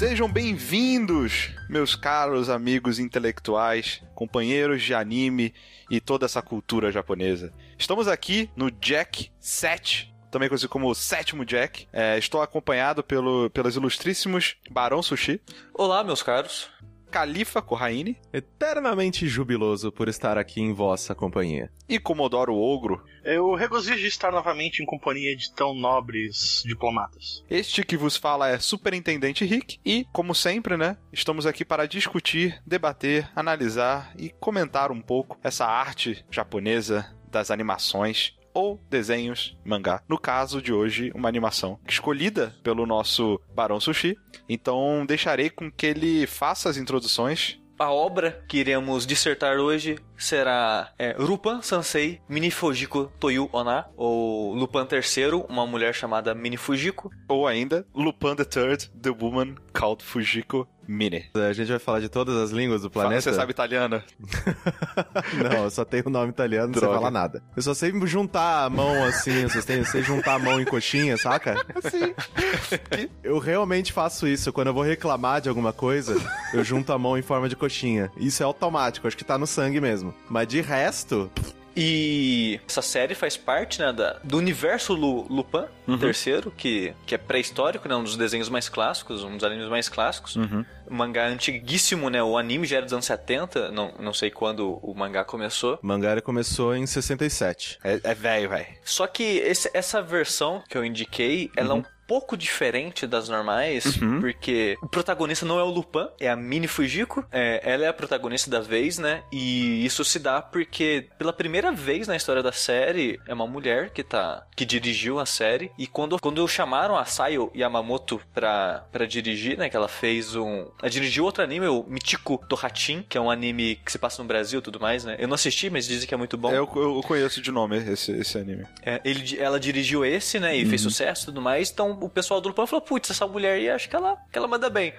Sejam bem-vindos, meus caros amigos intelectuais, companheiros de anime e toda essa cultura japonesa. Estamos aqui no Jack 7, também conhecido como o Sétimo Jack. É, estou acompanhado pelo, pelos ilustríssimos Barão Sushi, Olá, meus caros. Califa Corraine Eternamente jubiloso por estar aqui em vossa companhia. e Comodoro Ogro. Eu regozijo de estar novamente em companhia de tão nobres diplomatas. Este que vos fala é Superintendente Rick e, como sempre, né, estamos aqui para discutir, debater, analisar e comentar um pouco essa arte japonesa das animações ou desenhos mangá. No caso de hoje, uma animação escolhida pelo nosso Barão Sushi. Então, deixarei com que ele faça as introduções. A obra que iremos dissertar hoje será é, Rupan Sansei Mini Fujiko Toyu Ona, ou Lupin III, uma mulher chamada Mini Fujiko. Ou ainda, the Third, The Woman Called Fujiko Mine. A gente vai falar de todas as línguas do Fala, planeta. Você sabe italiano? Não, eu só tenho o nome italiano, não sei falar nada. Eu só sei juntar a mão assim, eu só sei, eu sei juntar a mão em coxinha, saca? Sim. Eu realmente faço isso. Quando eu vou reclamar de alguma coisa, eu junto a mão em forma de coxinha. Isso é automático, acho que tá no sangue mesmo. Mas de resto, E essa série faz parte né, da, do universo Lu, Lupin III, que, que é pré-histórico, né, um dos desenhos mais clássicos, um dos animes mais clássicos. Uhum. Um mangá antiguíssimo, né? O anime já era dos anos 70, não, não sei quando o mangá começou. Mangara começou em 67. É, é velho, velho. Só que esse- essa versão que eu indiquei, ela é um pouco diferente das normais, porque o protagonista não é o Lupin, é a Mini Fujiko. É, ela é a protagonista da vez, né? E isso se dá porque, pela primeira vez na história da série, é uma mulher que tá que dirigiu a série. E quando, quando chamaram a Sayo Yamamoto pra, pra dirigir, né? Que ela fez um. Ela dirigiu outro anime, o Michiko Tohatin, que é um anime que se passa no Brasil e tudo mais, né? Eu não assisti, mas dizem que é muito bom. Eu, eu conheço de nome esse, esse anime. É, ele, ela dirigiu esse, né? E fez sucesso e tudo mais. Então o pessoal do Lupin falou: Putz, essa mulher aí, acho que ela, que ela manda bem.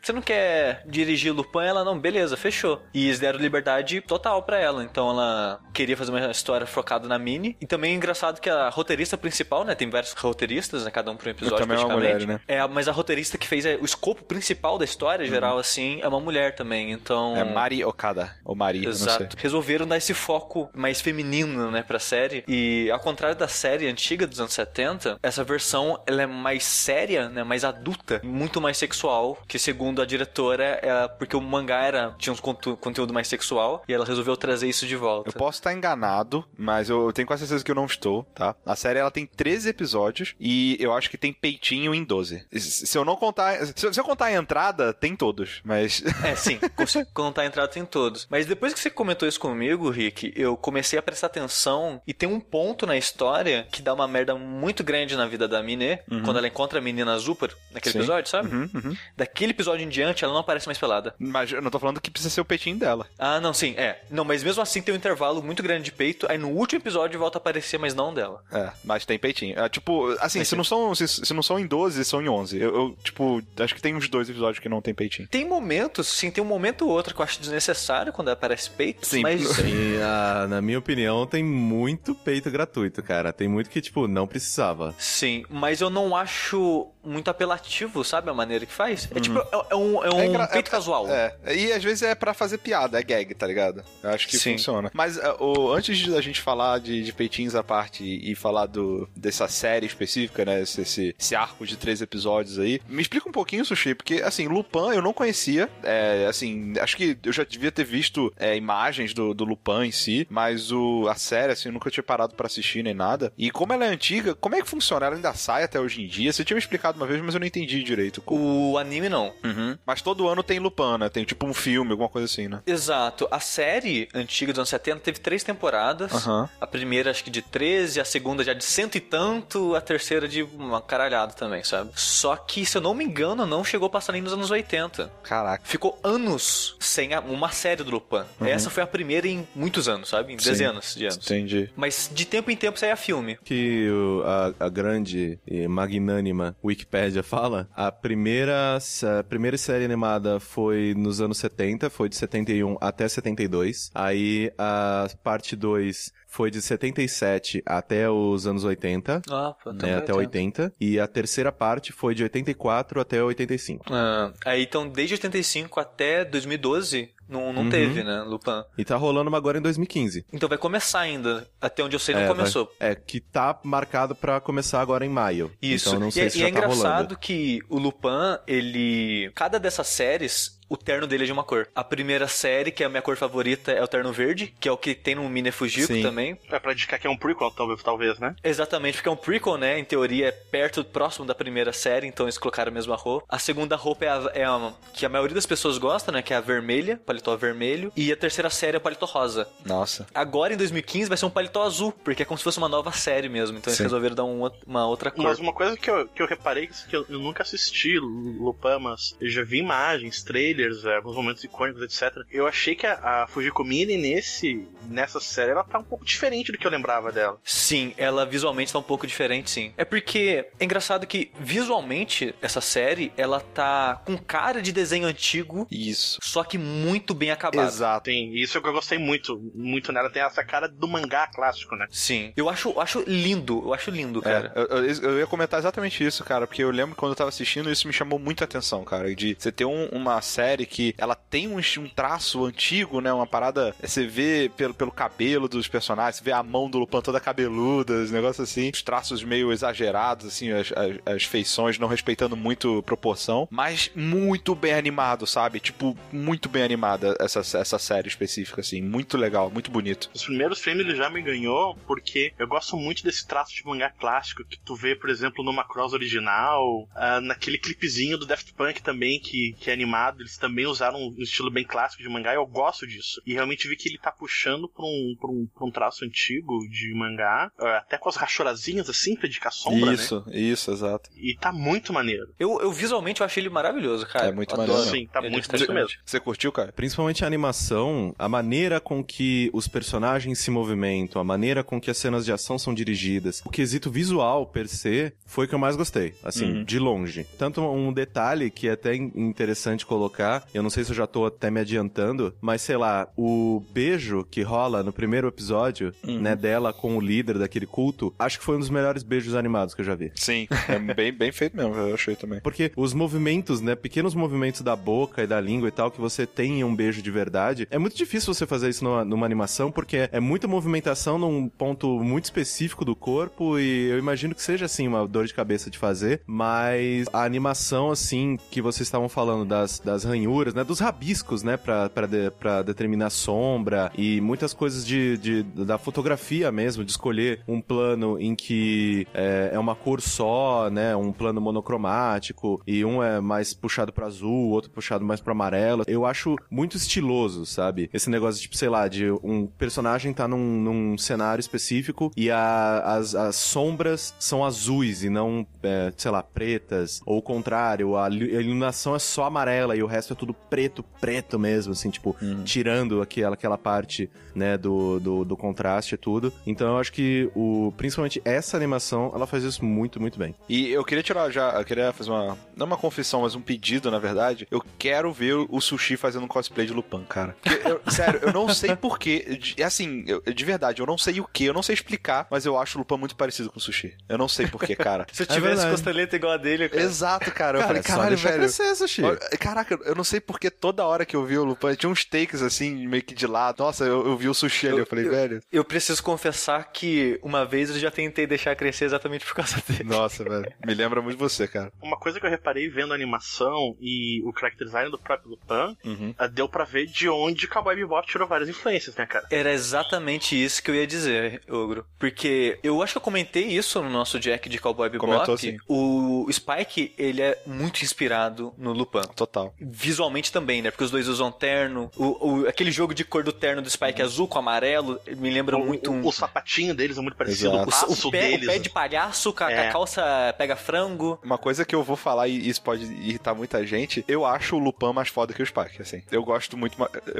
Você não quer dirigir Lupin? Ela não, beleza, fechou. E eles deram liberdade total pra ela. Então ela queria fazer uma história focada na Mini. E também é engraçado que a roteirista principal, né? Tem vários roteiristas, né? Cada um por um episódio também é uma praticamente. mulher, né? É, mas a roteirista que fez é, o escopo principal da história, geral, assim, é uma mulher também. Então. É Mari Okada. Ou Mari. Exato. Resolveram dar esse foco mais feminino, né, pra série. E ao contrário da série antiga dos anos 70, essa versão ela é mais séria, né, mais adulta, muito mais sexual, que segundo a diretora, é porque o mangá era tinha um conteúdo mais sexual e ela resolveu trazer isso de volta. Eu posso estar enganado, mas eu tenho quase certeza que eu não estou, tá? A série ela tem 13 episódios e eu acho que tem peitinho em 12. Se se eu não contar. Se eu, se contar a entrada, tem todos, mas. É, sim. cons- Quando tá entrado tem todos. Mas depois que você comentou isso comigo, Rick, eu comecei a prestar atenção e tem um ponto na história que dá uma merda muito grande na vida da Mine, quando ela encontra a menina Zupper, naquele Sim. episódio, sabe? Uhum, uhum. Daquele episódio em diante, ela não aparece mais pelada. Mas eu não tô falando que precisa ser o peitinho dela. Ah, não, sim, é. Não, mas mesmo assim tem um intervalo muito grande de peito, aí no último episódio volta a aparecer, mas não dela. É, mas tem peitinho. É, tipo, assim, Mas se não, são, se, se não são em 12, são em 11. Eu, eu, tipo, acho que tem uns dois episódios que não tem peitinho. Tem momentos, sim, tem um momento ou outro que eu acho desnecessário quando aparece peito, Sim, mas... E, ah, na minha opinião, tem muito peito gratuito, cara. Tem muito que, tipo, não precisava. Sim, mas eu não acho muito apelativo, sabe? A maneira que faz. É tipo, é, é um, é um engra- peito casual. É, e às vezes é pra fazer piada, é gag, tá ligado? Eu acho que Sim. funciona. Mas é, o, antes de a gente falar de, de peitinhos à parte e, e falar do, dessa série específica, né? Esse, esse, esse arco de três episódios aí, me explica um pouquinho, Sushi, porque assim, Lupin eu não conhecia. É, assim, acho que eu já devia ter visto é, imagens do, do Lupin em si, mas o, a série, assim, eu nunca tinha parado pra assistir nem nada. E como ela é antiga, como é que funciona? Ela ainda sai até hoje em dia? Você tinha me explicado uma vez, mas eu não entendi direito. O anime não. Uhum. Mas todo ano tem Lupin, né? Tem tipo um filme, alguma coisa assim, né? Exato. A série antiga dos anos 70 teve três temporadas. Aham. A primeira acho que de 13, a segunda já de cento e tanto, a terceira de uma caralhada também, sabe? Só que, se eu não me engano, não chegou a passar nem nos anos 80. Caraca. Ficou anos sem a- uma série do Lupin. Essa foi a primeira em muitos anos, sabe? Em Uhum. Sim. dezenas de anos. Entendi. Mas de tempo em tempo saía filme. Que o- a, a grande e magnânima Wikipédia fala, a primeira, a primeira série animada foi nos anos 70, foi de 71 até 72. Aí a parte 2 foi de 77 até os anos 80. Ah, pô, né, até 80. E a terceira parte foi de 84 até 85. Ah, aí então, desde 85 até 2012, não, não Uhum. teve, né, Lupin? E tá rolando uma agora em 2015. Então vai começar ainda. Até onde eu sei, não É, começou. vai- É, que tá marcado pra começar agora em maio. Isso. Então não sei e, se e já é tá engraçado rolando. que o Lupin, ele. Cada dessas séries. O terno dele é de uma cor. A primeira série, que é a minha cor favorita, é o terno verde, que é o que tem no Mine Fujiko Sim. também. É pra indicar que é um prequel, talvez, talvez né? Exatamente, porque é um prequel, né? Em teoria é perto, próximo da primeira série, então eles colocaram a mesma roupa. A segunda roupa é a, é a que a maioria das pessoas gosta, né? Que é a vermelha, paletó vermelho. E a terceira série é o paletó rosa. Nossa. Agora, em 2015, vai ser um paletó azul, porque é como se fosse uma nova série mesmo. Então eles Sim. resolveram dar um uma outra cor. Mas uma coisa que eu, que eu reparei que eu, eu nunca assisti Lupin, mas eu já vi imagens, trailers, é, alguns momentos icônicos, etc. Eu achei que a, a Fujiko Mine nesse, nessa série ela tá um pouco diferente do que eu lembrava dela. Sim, ela visualmente tá um pouco diferente, sim. É porque é engraçado que visualmente essa série ela tá com cara de desenho antigo, Isso. só que muito bem acabado. Exato. Tem, isso é o que eu gostei muito, muito nela. Tem essa cara do mangá clássico, né? Sim. Eu acho, eu acho lindo, eu acho lindo, cara. É, eu, eu- eu ia comentar exatamente isso, cara, porque eu lembro que quando eu tava assistindo, isso me chamou muita atenção, cara. De você ter um- uma série que ela tem um, um traço antigo, né? Uma parada. Você vê pelo, pelo cabelo dos personagens, você vê a mão do Lupin toda cabeluda, os negócios assim, os traços meio exagerados, assim, as, as, as feições não respeitando muito proporção, mas muito bem animado, sabe? Tipo, muito bem animada essa, essa série específica, assim, muito legal, muito bonito. Os primeiros frames ele já me ganhou porque eu gosto muito desse traço de mangá clássico que tu vê, por exemplo, no Macross original, ah, naquele clipezinho do Daft Punk também, que, que é animado, eles também usaram um estilo bem clássico de mangá e eu gosto disso. E realmente vi que ele tá puxando pra um, pra um, pra um traço antigo de mangá, ah, até com as rachorazinhas assim, pra indicar sombra, né? isso, isso, exato. E tá muito maneiro. Eu, eu visualmente eu achei ele maravilhoso, cara. É muito Eu maneiro. Sim, tá Ele muito, muito impressionante. mesmo. Você curtiu, cara? Principalmente a animação, a maneira com que os personagens se movimentam, a maneira com que as cenas de ação são dirigidas. O quesito visual, per se, foi o que eu mais gostei. Assim, Uhum. de longe. Tanto um detalhe que é até in- interessante colocar, eu não sei se eu já tô até me adiantando, mas sei lá, o beijo que rola no primeiro episódio, Uhum. né, dela com o líder daquele culto, acho que foi um dos melhores beijos animados que eu já vi. Sim, é bem, bem feito mesmo, eu achei também. Porque os movimentos, né, pequenos movimentos da boca e da língua e tal, que você tem em um beijo de verdade, é muito difícil você fazer isso numa, numa animação, porque é muita movimentação num ponto muito específico do corpo e eu imagino que seja, assim, uma dor de cabeça de fazer, mas a animação, assim, que vocês estavam falando das, das ranhuras, né, dos rabiscos, né, pra, de- determinar sombra e muitas coisas de, de- da fotografia mesmo, de escolher um plano em que é, é uma cor só, né, um plano monocromático e um é mais puxado pra azul, outro puxado mais pra amarelo. Eu acho muito estiloso, sabe? Esse negócio, tipo, sei lá, de um personagem tá num, num cenário específico e a- as, as sombras são azuis e não, é, sei lá, pretas. Ou o contrário, a iluminação é só amarela e o resto é tudo preto, preto mesmo, assim, tipo, tirando aquela, aquela parte, né, do, do, do contraste e tudo. Então eu acho que o, principalmente essa animação, ela faz isso muito, muito bem. E eu queria tirar já, eu queria fazer uma, não uma confissão, mas um pedido, na verdade. Eu quero ver o Sushi fazendo um cosplay de Lupin, cara. Porque eu- sério, eu não sei porquê. É assim, eu- de verdade, eu não sei o que, eu não sei explicar, mas eu acho o Lupin muito parecido com o Sushi. Eu não sei porquê, cara. Se eu É tivesse verdade. costeleta igual a dele, cara. Exato, cara. Eu Cara, falei, é caralho, velho. crescer, Sushi. Caraca, eu não sei porque toda hora que eu vi o Lupin, tinha uns takes assim, meio que de lado. Nossa, eu, eu vi o sushi ali, eu falei, velho. Eu preciso confessar que uma vez eu já tentei deixar crescer exatamente por causa dele. Nossa, velho. Me lembra muito você, cara. Uma coisa que eu reparei vendo a animação e o character design do próprio Lupin, Uhum. ah, deu pra ver de onde Cowboy Bebop tirou várias influências, né, cara? Era exatamente isso que eu ia dizer, Ogro. Porque eu acho que eu comentei isso no nosso Jack de Cowboy Bebop. Comentou, sim. O Spike, ele é muito inspirado no Lupin. Total. Visualmente também, né? Porque os dois usam terno. O, o- aquele jogo de cor do terno do Spike azul com amarelo me lembra O, muito o, um. o sapatinho deles é muito parecido, Exato. o o, passo o pé, deles. o pé de palhaço com a, com a É. calça pega frango. Uma coisa que eu vou falar e isso pode irritar muita gente, eu acho o Lupin mais foda que o Spike, assim. Eu gosto muito,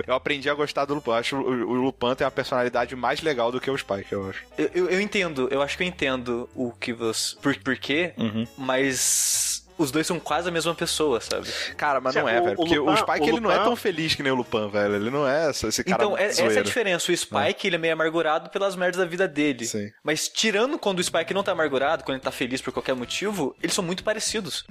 eu aprendi a gostar do Lupin. Acho o, o Lupin tem uma personalidade mais legal do que o Spike, eu acho. Eu, eu, eu entendo, eu acho que eu entendo o que você. Por, por quê, Uhum. mas. Os dois são quase a mesma pessoa, sabe? Cara, mas não é, O- velho. o Porque o, Lupin- Spike, o ele não é Lupin- tão feliz que nem o Lupin, velho. Ele não é essa- esse cara Então, é- essa é a diferença. O Spike, ele é meio amargurado pelas merdas da vida dele. Sim. Mas tirando quando o Spike não tá amargurado, quando ele tá feliz por qualquer motivo, eles são muito parecidos.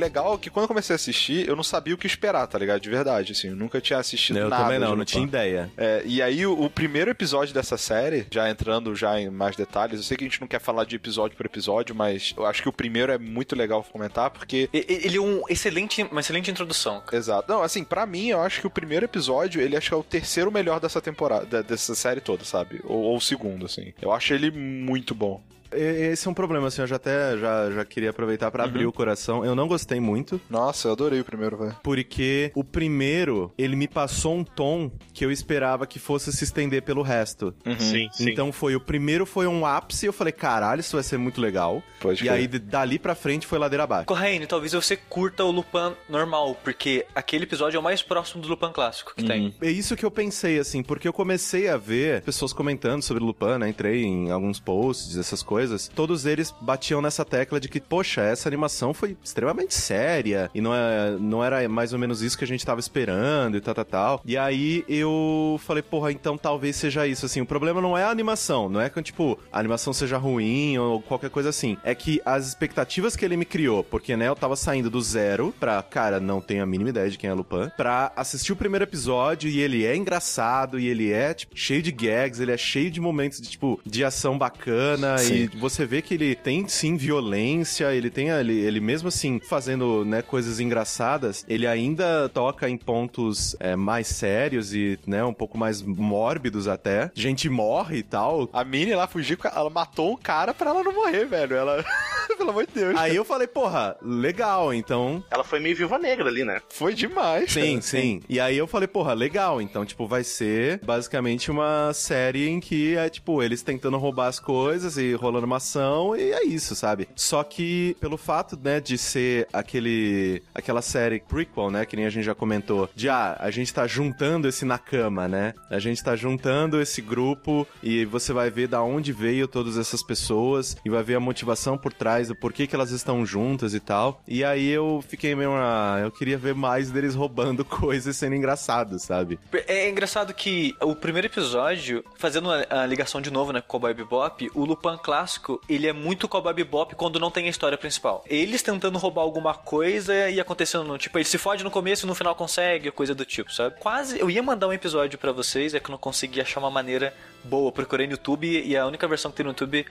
Legal é que quando eu comecei a assistir, eu não sabia o que esperar, tá ligado? De verdade, assim. Eu nunca tinha assistido Eu nada. também não, não tinha ideia. É, e aí, o, o primeiro episódio dessa série, já entrando já em mais detalhes, eu sei que a gente não quer falar de episódio por episódio, mas eu acho que o primeiro é muito legal comentar, porque Ele é um excelente, uma excelente introdução. Exato. Não, assim, pra mim, eu acho que o primeiro episódio, ele acho que é o terceiro melhor dessa temporada, da- dessa série toda, sabe? Ou, ou o segundo, assim. Eu acho ele muito bom. Esse é um problema, assim, eu já até já, já queria aproveitar pra abrir o coração. Eu não gostei muito, Nossa, eu adorei o primeiro, velho. porque o primeiro, ele me passou um tom que eu esperava que fosse se estender pelo resto. Sim, sim. Então foi, o primeiro foi um ápice, eu falei, caralho, isso vai ser muito legal. Pode e crer. aí, dali pra frente, foi ladeira abaixo. Corraine, talvez você curta o Lupin normal, porque aquele episódio é o mais próximo do Lupin clássico que tem. É isso que eu pensei, assim, porque eu comecei a ver pessoas comentando sobre Lupin, né? Entrei em alguns posts, essas coisas. Todos eles batiam nessa tecla de que, poxa, essa animação foi extremamente séria e não, é, não era mais ou menos isso que a gente tava esperando e tal, tal, tal. E aí eu falei, porra, então talvez seja isso, assim. O problema não é a animação, não é que, tipo, a animação seja ruim ou qualquer coisa assim. É que as expectativas que ele me criou, porque, né, eu tava saindo do zero pra, cara, não tenho a mínima ideia de quem é Lupin, pra assistir o primeiro episódio e ele é engraçado e ele é, tipo, cheio de gags, ele é cheio de momentos de, tipo, de ação bacana Sim. e você vê que ele tem, sim, violência, ele tem, ele, ele mesmo assim, fazendo, né, coisas engraçadas, ele ainda toca em pontos é, mais sérios e, né, um pouco mais mórbidos até. Gente morre e tal, A Minnie lá fugiu, ela matou um cara pra ela não morrer, velho. Ela. Pelo amor de Deus. Aí eu falei, porra, legal, então. Ela foi meio viúva negra ali, né? Foi demais. Sim, cara. sim. E aí eu falei, porra, legal. Então, tipo, vai ser basicamente uma série em que é, tipo, eles tentando roubar as coisas e rolando uma ação e é isso, sabe? Só que, pelo fato, né, de ser aquele. aquela série prequel, né, que nem a gente já comentou, de ah, a gente tá juntando esse Nakama, né? A gente tá juntando esse grupo e você vai ver da onde veio todas essas pessoas e vai ver a motivação por trás, do porquê que elas estão juntas e tal. E aí eu fiquei meio, ah, eu queria ver mais deles roubando coisas sendo engraçados, sabe? É engraçado que o primeiro episódio, fazendo a, ligação de novo, né, com o Cowboy Bebop, o Lupin clássico, ele é muito Cowboy Bebop quando não tem a história principal. Eles tentando roubar alguma coisa e acontecendo, tipo, ele se fode no começo e no final consegue, coisa do tipo, sabe? Quase, eu ia mandar um episódio pra vocês, é que eu não consegui achar uma maneira boa. Procurei no YouTube e a única versão que tem no YouTube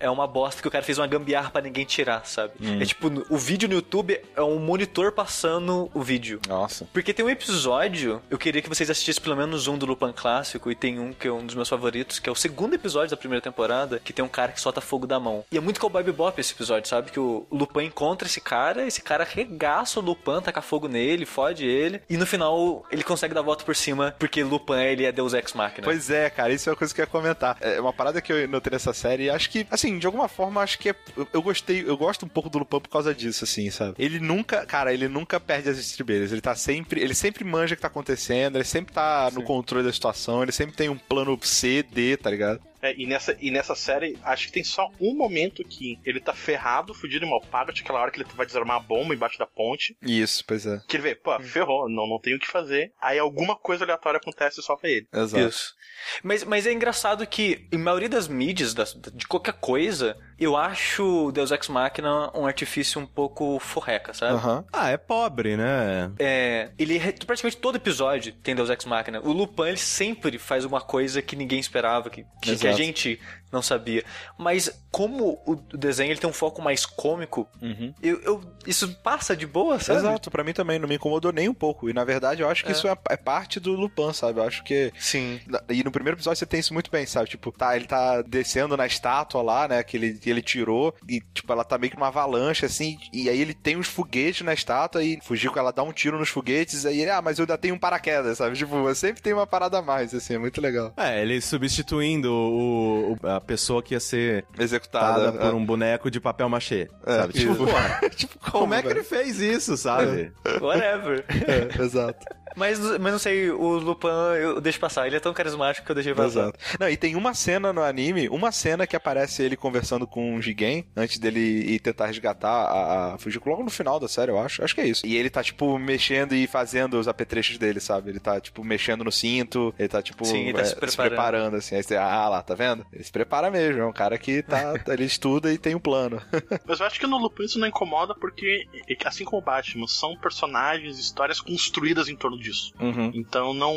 é uma bosta que o cara fez uma gambiarra pra ninguém tirar, sabe? É tipo, o vídeo no YouTube é um monitor passando o vídeo. Nossa. Porque tem um episódio, eu queria que vocês assistissem pelo menos um do Lupin clássico, e tem um que é um dos meus favoritos, que é o segundo episódio da primeira temporada, que tem um cara que solta fogo da mão. E é muito Cowboy Bebop esse episódio, sabe? Que o Lupin encontra esse cara, esse cara arregaça o Lupin, taca fogo nele, fode ele, e no final ele consegue dar a volta por cima, porque Lupin, ele é Deus Ex Machina. Pois é, cara, isso é uma coisa que eu ia comentar. É uma parada que eu notei nessa série, e acho que, assim, de alguma forma, acho que é, eu, eu gostei, eu gosto um pouco do Lupin por causa disso, assim, sabe? Ele nunca, cara, ele nunca perde as estribeiras, ele tá sempre, ele sempre manja o que tá acontecendo, ele sempre tá no controle da situação, ele sempre tem um plano C, D, tá ligado? É, e, nessa, e nessa série, acho que tem só um momento que ele tá ferrado, fudido e mal pago, aquela hora que ele vai desarmar a bomba embaixo da ponte. Isso, pois é. Que ele vê, pô, ferrou, não, não tem o que fazer. Aí alguma coisa aleatória acontece e só pra ele. Exato. Isso. Mas, mas é engraçado que, em maioria das mídias, das- de qualquer coisa, eu acho Deus Ex Machina um artifício um pouco forreca, sabe? Aham. Ah, é pobre, né? É, ele praticamente todo episódio tem Deus Ex Machina. O Lupin ele sempre faz uma coisa que ninguém esperava, que, que, que a gente não sabia. Mas como o desenho ele tem um foco mais cômico, Uhum. eu, eu- isso passa de boa, sabe? Exato, pra mim também não me incomodou nem um pouco. E na verdade eu acho que É. isso é, é parte do Lupin, sabe? Eu acho que. Sim. E no primeiro episódio você tem isso muito bem, sabe? Tipo, tá, ele tá descendo na estátua lá, né? Que ele, que ele tirou. E, tipo, ela tá meio que numa avalanche, assim. E aí ele tem uns foguetes na estátua e fugiu com ela dá um tiro nos foguetes. Aí ele, ah, mas eu ainda tenho um paraquedas, sabe? Tipo, sempre tem uma parada a mais, assim, é muito legal. É, ele substituindo o, o- a pessoa que ia ser Executada. por um boneco de papel machê, É, sabe? Tipo, porra, tipo, como é que velho? ele fez isso, sabe? Whatever. É, exato. Mas, mas não sei, o Lupin eu deixo passar. Ele é tão carismático que eu deixei passar. Exato. Não, e tem uma cena no anime, uma cena que aparece ele conversando com o Jigen, antes dele ir tentar resgatar a, a Fujiko, logo no final da série, eu acho. Acho que é isso. E ele tá, tipo, mexendo e fazendo os apetrechos dele, sabe? Ele tá, tipo, mexendo no cinto, ele tá, tipo, Sim, ele tá é, se preparando. assim. Aí você, ah lá, tá vendo? Ele se prepara mesmo, é um cara que tá, ele estuda e tem um plano. Mas eu acho que no Lupin isso não incomoda porque, assim como o Batman, são personagens, histórias construídas em torno disso. Uhum. Então não,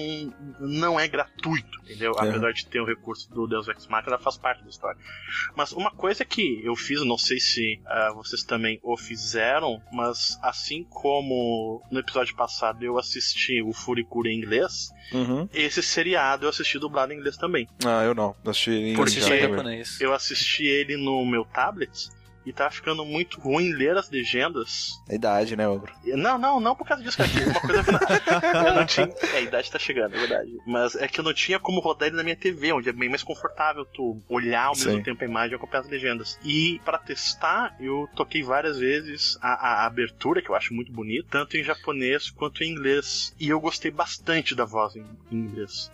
não é gratuito, entendeu? É. Apesar de ter o recurso do Deus Ex Machina, faz parte da história. Mas uma coisa que eu fiz, não sei se ah, vocês também o fizeram, mas assim como no episódio passado eu assisti o Furikuri em inglês, Uhum. esse seriado eu assisti dublado em inglês também. Ah, eu não. Eu assisti em inglês Porque japonês. Eu assisti ele no meu tablet e tá ficando muito ruim ler as legendas A idade, né, Ogro? não, não, não por causa disso, cara. Uma coisa eu não tinha. É, a idade tá chegando, é verdade. Mas é que eu não tinha como rodar ele na minha TV, onde é bem mais confortável tu olhar ao mesmo Sim. tempo a imagem e acompanhar as legendas. E pra testar, eu toquei várias vezes a, a abertura, que eu acho muito bonita, tanto em japonês quanto em inglês. E eu gostei bastante da voz em, em inglês.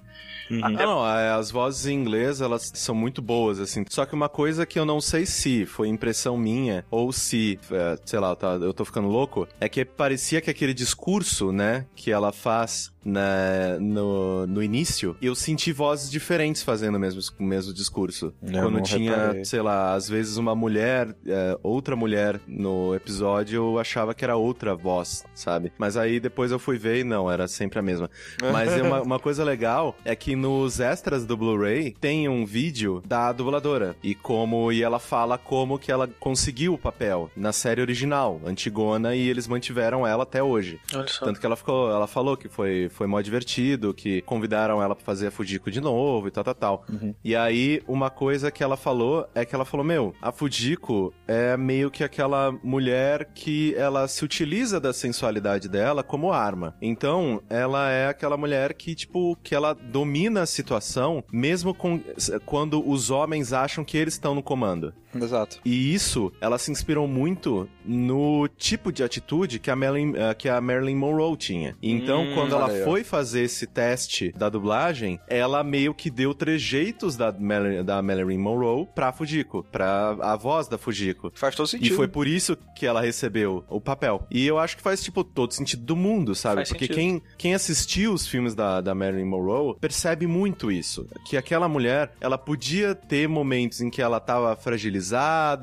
Uhum. Não, não, é, as vozes em inglês, elas são muito boas, assim. Só que uma coisa que eu não sei se foi impressão minha, ou se, é, sei lá, tá, eu tô ficando louco, é que parecia que aquele discurso, né, que ela faz na, no, no início, eu senti vozes diferentes fazendo o mesmo, o mesmo discurso. Eu Quando tinha, reparei. sei lá, às vezes uma mulher, é, outra mulher no episódio, eu achava que era outra voz, sabe? Mas aí depois eu fui ver e não, era sempre a mesma. Mas é uma, uma coisa legal é que nos extras do Blu-ray tem um vídeo da dubladora e como e ela fala como que ela conseguiu o papel na série original, Antigona, e eles mantiveram ela até hoje. Tanto que ela ficou, ela falou que foi, foi mó divertido, que convidaram ela pra fazer a Fujiko de novo e tal, tal, tal. E aí, uma coisa que ela falou é que ela falou, meu, a Fujiko é meio que aquela mulher que ela se utiliza da sensualidade dela como arma. Então, ela é aquela mulher que, tipo, que ela domina a situação, mesmo com, quando os homens acham que eles estão no comando. Exato. E isso, ela se inspirou muito no tipo de atitude que a Marilyn, eh, que a Marilyn Monroe tinha. Então, Hum, quando ela foi fazer esse teste da dublagem, ela meio que deu trejeitos da, Marilyn- da Marilyn Monroe pra Fujiko, pra a voz da Fujiko. Faz todo E sentido. foi por isso que ela recebeu o papel. E eu acho que faz, tipo, todo sentido do mundo, sabe? Faz Porque sentido. quem, quem assistiu os filmes da, da Marilyn Monroe percebe muito isso. Que aquela mulher, ela podia ter momentos em que ela tava fragilizada,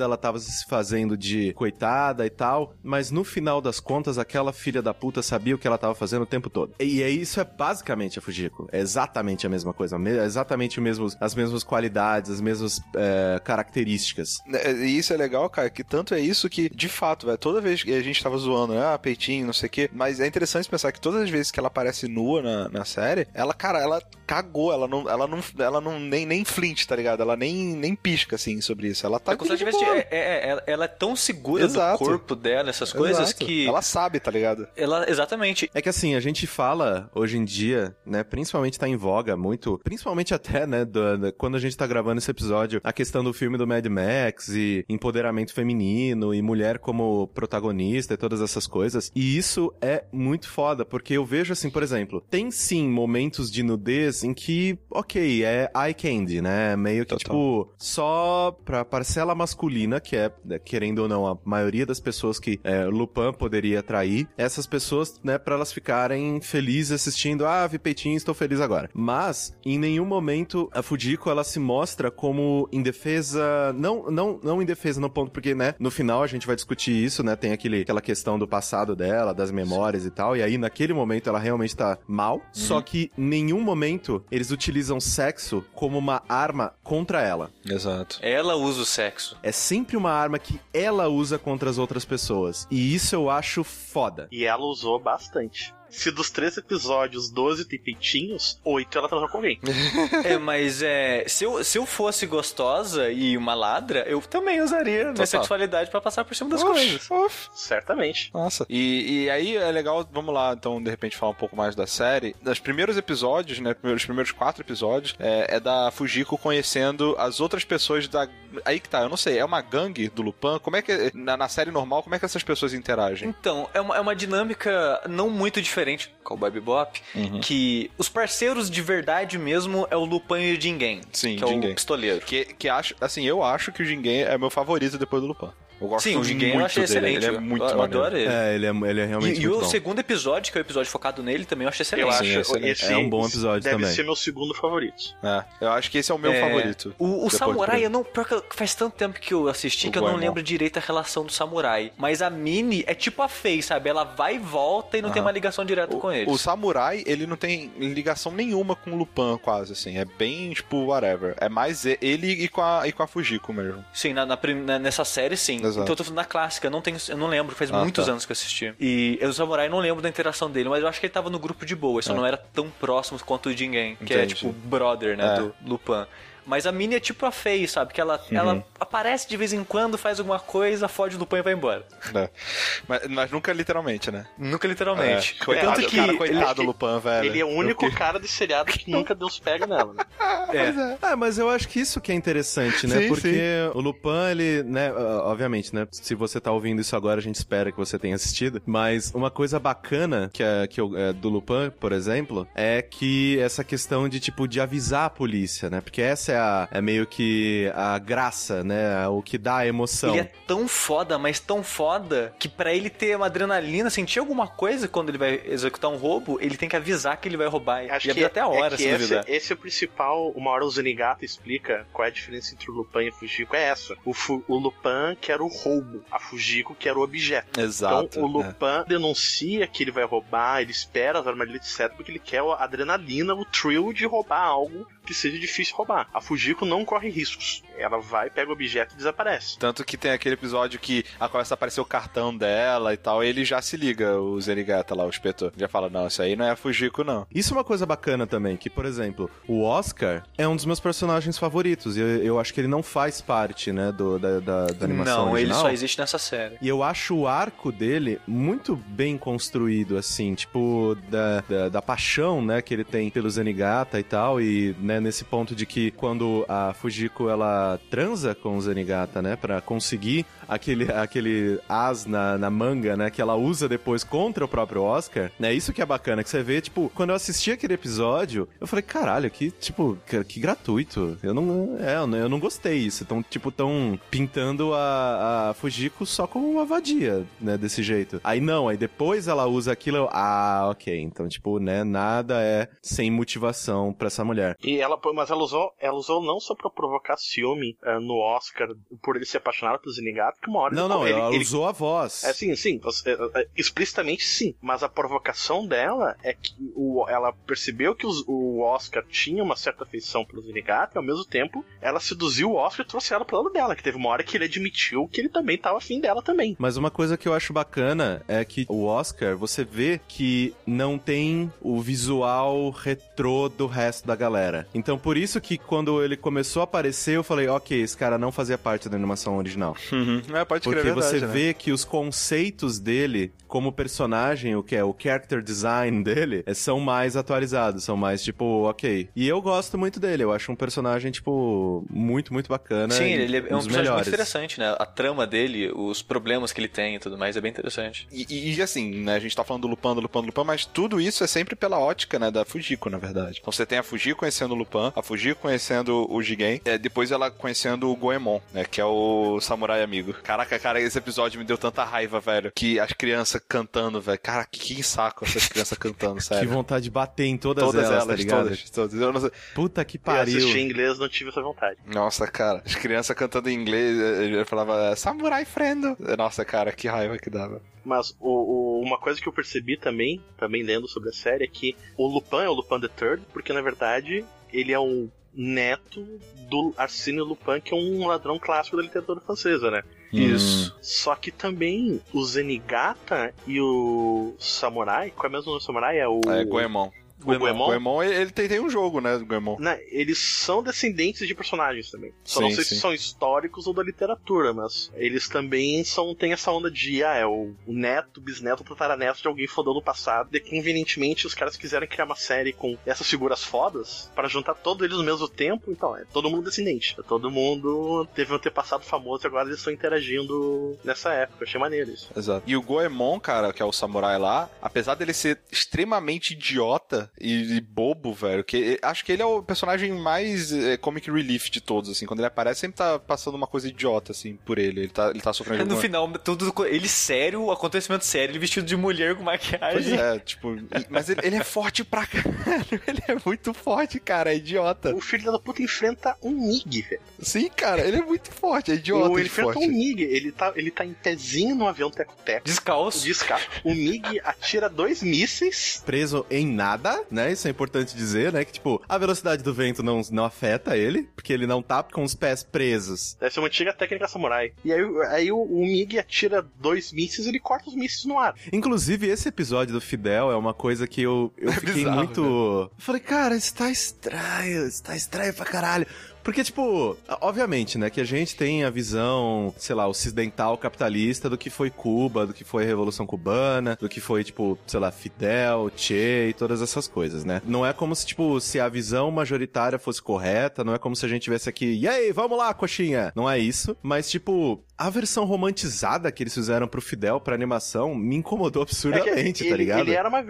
ela tava se fazendo de coitada e tal, mas no final das contas, aquela filha da puta sabia o que ela tava fazendo o tempo todo. E é isso é basicamente a Fujiko. É exatamente a mesma coisa. me- exatamente o mesmo, as mesmas qualidades, as mesmas é, características. É, E isso é legal, cara, que tanto é isso que, de fato, toda vez que a gente tava zoando, né, ah, peitinho, não sei o quê, mas é interessante pensar que todas as vezes que ela aparece nua na, na série, ela, cara, ela cagou, ela não, ela não, ela não nem, nem flint, tá ligado? Ela nem, nem pisca, assim, sobre isso. Ela tá É como se ela tivesse- é- é- ela- é tão segura Exato. do corpo dela, essas coisas, Exato. que. Ela sabe, tá ligado? Ela, exatamente. É que assim, a gente fala hoje em dia, né, principalmente tá em voga muito, principalmente até, né, do- da- quando a gente tá gravando esse episódio, a questão do filme do Mad Max e empoderamento feminino e mulher como protagonista e todas essas coisas. E isso é muito foda, porque eu vejo assim, por exemplo, tem sim momentos de nudez em que, ok, é eye candy, né, meio que Total. tipo, só pra parcela masculina, que é, né, querendo ou não, a maioria das pessoas que é, Lupin poderia atrair, essas pessoas, né, pra elas ficarem felizes assistindo, ah, vi peitinho, estou feliz agora. Mas, em nenhum momento, a Fujiko, ela se mostra como indefesa, não, não, não indefesa no ponto, porque, né, no final a gente vai discutir isso, né, tem aquele, aquela questão do passado dela, das memórias e tal, e aí naquele momento ela realmente tá mal, só que em nenhum momento eles utilizam sexo como uma arma contra ela. Exato. Ela usa o sexo. É sempre uma arma que ela usa contra as outras pessoas. E isso eu acho foda. E ela usou bastante. se dos três episódios, 12 tem peitinhos, oito ela transou com alguém. É, mas é. Se eu, se eu fosse gostosa e uma ladra, eu também usaria minha Total. sexualidade pra passar por cima das Uf, coisas. uf. Certamente. Nossa. E, e aí é legal, vamos lá, então, de repente, falar um pouco mais da série. Nos primeiros episódios, né? Os primeiros quatro episódios, é, é da Fujiko conhecendo as outras pessoas da. Aí que tá, eu não sei, é uma gangue do Lupin? Como é que. Na, na série normal, como é que essas pessoas interagem? Então, é uma, é uma dinâmica não muito diferente com o Bob Bop, Uhum. que os parceiros de verdade mesmo é o Lupin e o Jingen, Sim, que é Jingen. o pistoleiro. Que, que acho, assim, eu acho que o Jingen é meu favorito depois do Lupin. Eu gosto Sim, o muito eu achei dele, excelente. Ele é muito eu, eu adoro ele. É, ele é, ele é realmente E, e o bom. segundo episódio, que é o episódio focado nele, também eu achei excelente. Eu Sim, acho excelente. esse É um bom episódio deve também. ser meu segundo favorito. É, eu acho que esse é o meu É, favorito. O, o Samurai, eu não. Pior que faz tanto tempo que eu assisti O que eu não lembro direito a relação do Samurai. Mas a Mini é tipo a Faye, sabe? Ela vai e volta e não tem uma ligação direta com eles. O Samurai, ele não tem ligação nenhuma com o Lupin, quase, assim. É bem, tipo, whatever. É mais ele e com a, e com a Fujiko mesmo. Sim, na, na- nessa série, sim. Exato. Então eu tô falando na clássica, eu não, tenho, eu não lembro, faz Ah, muitos tá. anos que eu assisti. E o Samurai não lembro da interação dele, mas eu acho que ele tava no grupo de boa, só É. não era tão próximo quanto o Jingen, que é Entendi. tipo brother, né, É. do Lupin. Mas a Mini é tipo a Faye, sabe? Que ela, Uhum. ela aparece de vez em quando, faz alguma coisa, fode o Lupin e vai embora. né? Mas, mas nunca literalmente, né? Nunca literalmente. É. Coitado, Tanto que... cara, ele- coitado do ele- Lupin, velho. Ele é o único cara de seriado que nunca Deus pega nela. Né? é. É, mas eu acho que isso que é interessante, né? Sim, Porque o Lupin, ele, né, ah, obviamente, né? Se você tá ouvindo isso agora, a gente espera que você tenha assistido. Mas uma coisa bacana que é, que eu, é, do Lupin, por exemplo, é que essa questão de, tipo, de avisar a polícia, né? Porque essa é, a, é meio que a graça, né? O que dá a emoção. Ele é tão foda, mas tão foda, que pra ele ter uma adrenalina, sentir alguma coisa quando ele vai executar um roubo, ele tem que avisar que ele vai roubar. Acho e que, até a hora, é que se esse, esse é o principal. Uma hora o Zenigata explica qual é a diferença entre o Lupin e a Fujiko. É essa. O, Fu- o Lupin quer o roubo, a Fujiko quer o objeto. Exato. Então o é. Lupin denuncia que ele vai roubar, ele espera as armadilhas etc, porque ele quer a adrenalina, o thrill de roubar algo que seja difícil roubar. A Fujiko não corre riscos. Ela vai, pega o objeto e desaparece. Tanto que tem aquele episódio que a começa a aparecer o cartão dela e tal, e ele já se liga, o Zenigata lá, o espetor. Já fala, não, isso aí não é a Fujiko, não. Isso é uma coisa bacana também, que, por exemplo, o Oscar é um dos meus personagens favoritos. E eu, eu acho que ele não faz parte, né, do, da, da, da animação Não, original. ele só existe nessa série. E eu acho o arco dele muito bem construído, assim, tipo, da, da, da paixão, né, que ele tem pelo Zenigata e tal, e, né, nesse ponto de que quando a Fujiko, ela transa com o Zenigata, né, pra conseguir aquele, aquele as na, na manga, né, que ela usa depois contra o próprio Oscar, né, isso que é bacana, que você vê, tipo, quando eu assisti aquele episódio, eu falei, caralho, que, tipo, que, que gratuito, eu não, é, eu não- eu não gostei isso, tão, tipo, tão pintando a, a Fujiko só como uma vadia, né, desse jeito. Aí não, aí depois ela usa aquilo, eu, ah, ok, então, tipo, né, nada é sem motivação pra essa mulher. E ela, mas ela usou, ela usou não só pra provocar ciúme eh, no Oscar por ele ser apaixonado pelo Zenigata, que uma hora Não, ele- não, ele, ela ele- usou a voz. É sim, sim, é, é, explicitamente sim. Mas a provocação dela é que o, ela percebeu que os- o Oscar tinha uma certa afeição pelo Zenigata e ao mesmo tempo ela seduziu o Oscar e trouxe ela pro lado dela. Que teve uma hora que ele admitiu que ele também tava afim dela também. Mas uma coisa que eu acho bacana é que o Oscar, você vê que não tem o visual retrô do resto da galera. Então por isso que quando ele começou a aparecer, eu falei, ok, esse cara não fazia parte da animação original. É, pode Porque escrever você verdade, né? vê que os conceitos dele como personagem, o que é o character design dele, é, são mais atualizados, são mais tipo, ok. E eu gosto muito dele, eu acho um personagem, tipo, muito, muito bacana. Sim, ele é um dos personagem muito melhores. interessante, né? A trama dele, os problemas que ele tem e tudo mais, é bem interessante. E, e- e, assim, né, a gente tá falando do Lupin, do Lupin, do Lupin, mas tudo isso é sempre pela ótica, né, da Fujiko, na verdade. Então você tem a Fujiko conhecendo o Lupin, a Fujiko conhecendo o Jigen, é, depois ela conhecendo o Goemon, né, que é o samurai amigo. Caraca, cara, esse episódio me deu tanta raiva, velho, que as crianças cantando, velho. Cara, que, que saco essas crianças cantando, Que sério. vontade de bater em todas, Todas elas, elas, tá ligado? todas, todas. Eu não sei- Puta que Eu pariu. assisti em inglês não tive essa vontade. Nossa, cara, as crianças cantando em inglês, eu falava Samurai Friendo. Nossa, cara, que raiva que dava. Mas o, o- uma coisa que eu percebi também, também lendo sobre a série, é que o Lupin é o Lupin the Third, porque na verdade ele é um neto do Arsène Lupin, que é um ladrão clássico da literatura francesa, né? Isso. Só que também o Zenigata e o Samurai, qual é mesmo o nome do Samurai? É o. É, Goemon. O Goemon. Goemon, ele, tem, tem um jogo, né, do Goemon. Né, eles são descendentes de personagens também. Só não Sim, sei sim. se são históricos ou da literatura, mas eles também são tem essa onda de, ah, é o, o neto, bisneto, tataraneto de alguém fodão no passado. E convenientemente os caras quiseram criar uma série com essas figuras fodas para juntar todos eles no mesmo tempo. Então, é todo mundo descendente. É Todo mundo teve um antepassado famoso e agora eles estão interagindo nessa época. Eu achei maneiro isso. Exato. E o Goemon, cara, que é o samurai lá, apesar dele ser extremamente idiota e, e bobo, velho, que acho que ele é o personagem mais é, comic relief de todos, assim. Quando ele aparece, sempre tá passando uma coisa idiota, assim, por ele. Ele tá, ele tá sofrendo No alguma- final, tudo ele sério, o acontecimento sério, ele vestido de mulher com Pois maquiagem. é, tipo, mas ele, ele é forte pra caralho. Ele é muito forte, cara, é idiota. O filho da puta enfrenta um Nig, velho. Sim, cara, ele é muito forte, é idiota O- Ele enfrenta forte. um Nig. Ele tá, ele tá em pezinho no avião teco-teco. Descalço. de escapa. O Mig atira dois mísseis. Preso em nada, né? Isso é importante dizer, né? Que, tipo, a velocidade do vento não, não afeta ele, porque ele não tá com os pés presos. Essa é uma antiga técnica samurai. E aí, aí o, o Mig atira dois mísseis e ele corta os mísseis no ar. Inclusive, esse episódio do Fidel é uma coisa que eu, eu fiquei bizarro, muito. Eu falei, cara, isso tá estranho, isso tá estranho pra caralho. Porque, tipo, obviamente, né, que a gente tem a visão, sei lá, ocidental capitalista do que foi Cuba, do que foi a Revolução Cubana, do que foi, tipo, sei lá, Fidel, Che e todas essas coisas, né? Não é como se, tipo, se a visão majoritária fosse correta, não é como se a gente tivesse aqui, e aí, vamos lá, coxinha! Não é isso, mas, tipo, a versão romantizada que eles fizeram pro Fidel, pra animação, me incomodou É absurdamente, ele, tá ligado? Ele era uma,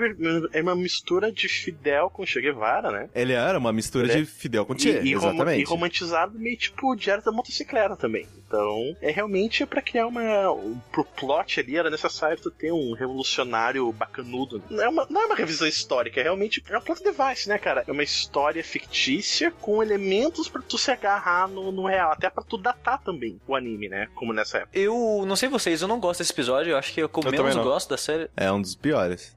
é uma mistura de Fidel com Che Guevara, né? Ele era uma mistura Ele é- de Fidel com Che, e, e, exatamente. e romantizado meio tipo Diário da Motocicleta também. Então, é realmente pra criar uma. um- Pro plot ali era necessário tu ter um revolucionário bacanudo. Não é uma, não é uma revisão histórica, é realmente é um plot device, né, cara? É uma história fictícia com elementos pra tu se agarrar no, no real, até pra tu datar também o anime, né? Como nessa época. Eu não sei vocês, eu não gosto desse episódio, eu acho que eu, que eu menos gosto da série. É um dos piores.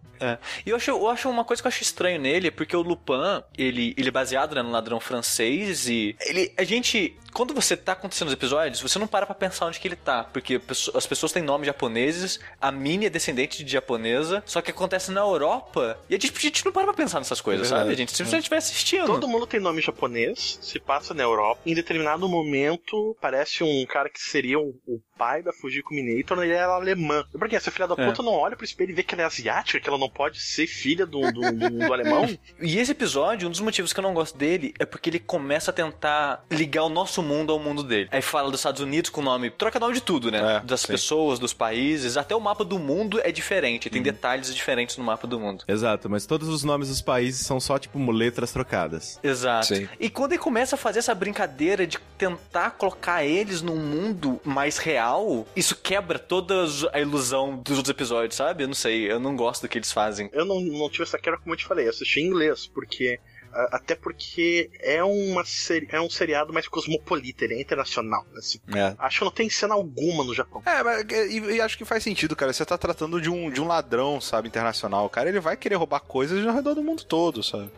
E eu acho, eu acho uma coisa que eu acho estranho nele, é porque o Lupin, ele, ele é baseado né, no ladrão francês e. Ele. A gente. Quando você tá acontecendo os episódios, você não para pra pensar onde que ele tá. Porque as pessoas têm nomes japoneses, a Minnie é descendente de japonesa, só que acontece na Europa. E a gente, a gente não para pra pensar nessas coisas, É sabe? A gente simplesmente vai assistindo. Todo mundo tem nome japonês, se passa na Europa. Em determinado momento, parece um cara que seria o, o pai da Fujiko Minator, e ela é alemã. E por que essa filha da É. puta não olha pro espelho e vê que ela é asiática, que ela não pode ser filha do, do, do- do alemão? E esse episódio, um dos motivos que eu não gosto dele é porque ele começa a tentar ligar o nosso mundo ao mundo dele. Aí fala dos Estados Unidos com nome. Troca nome de tudo, né? É, das sim. pessoas, dos países. Até o mapa do mundo é diferente. Tem detalhes diferentes no mapa do mundo. Exato, mas todos os nomes dos países são só, tipo, letras trocadas. Exato. Sim. E quando ele começa a fazer essa brincadeira de tentar colocar eles num mundo mais real, isso quebra toda a ilusão dos outros episódios, sabe? Eu não sei, eu não gosto do que eles fazem. Eu não, não tive essa queda, como eu te falei, eu assisti em inglês, porque. Até porque é, uma seri- é um seriado mais cosmopolita, ele é internacional. né? Assim, É. Acho que não tem cena alguma no Japão. É, mas e, e acho que faz sentido, cara. Você tá tratando de um, de um ladrão, sabe, internacional. O cara, ele vai querer roubar coisas ao redor do mundo todo, sabe?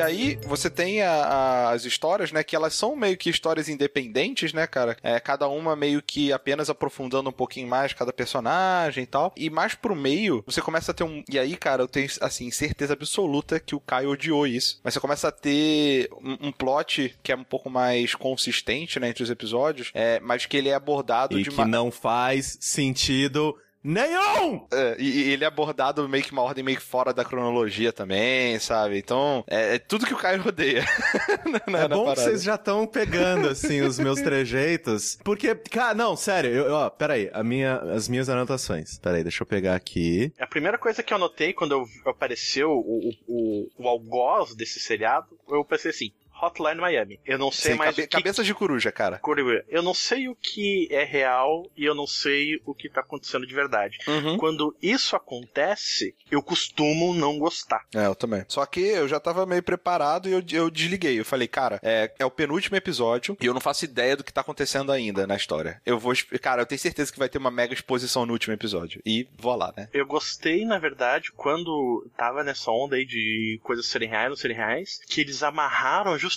E aí, você tem a- a- as histórias, né, que elas são meio que histórias independentes, né, cara? É, cada uma meio que apenas aprofundando um pouquinho mais cada personagem e tal. E mais pro meio, você começa a ter um. E aí, cara, eu tenho, assim, certeza absoluta que o Caio odiou isso. Mas você começa a ter um, um plot que é um pouco mais consistente, né, entre os episódios, é, mas que ele é abordado E de que uma. não faz sentido nenhum! É, e, e ele é abordado meio que uma ordem meio que fora da cronologia também, sabe? Então, é, é tudo que o Caio odeia. na- É na bom que parada. vocês já estão pegando, assim, os meus trejeitos. Porque, cara, não, sério, eu, ó, peraí, a minha, as minhas anotações. Peraí, deixa eu pegar aqui. A primeira coisa que eu notei quando eu- apareceu o, o, o, o algoz desse seriado, eu pensei assim, Hotline Miami. Eu não sei mais cabe- que... cabeças de coruja, cara. Coruja, Eu não sei o que é real e eu não sei o que tá acontecendo de verdade. Uhum. Quando isso acontece, eu costumo não gostar. É, eu também. Só que eu já tava meio preparado e eu, eu desliguei. Eu falei, cara, é, é o penúltimo episódio e eu não faço ideia do que tá acontecendo ainda na história. Eu vou. Cara, eu tenho certeza que vai ter uma mega exposição no último episódio. E vou lá, né? Eu gostei, na verdade, quando tava nessa onda aí de coisas serem reais, não serem reais, que eles amarraram justamente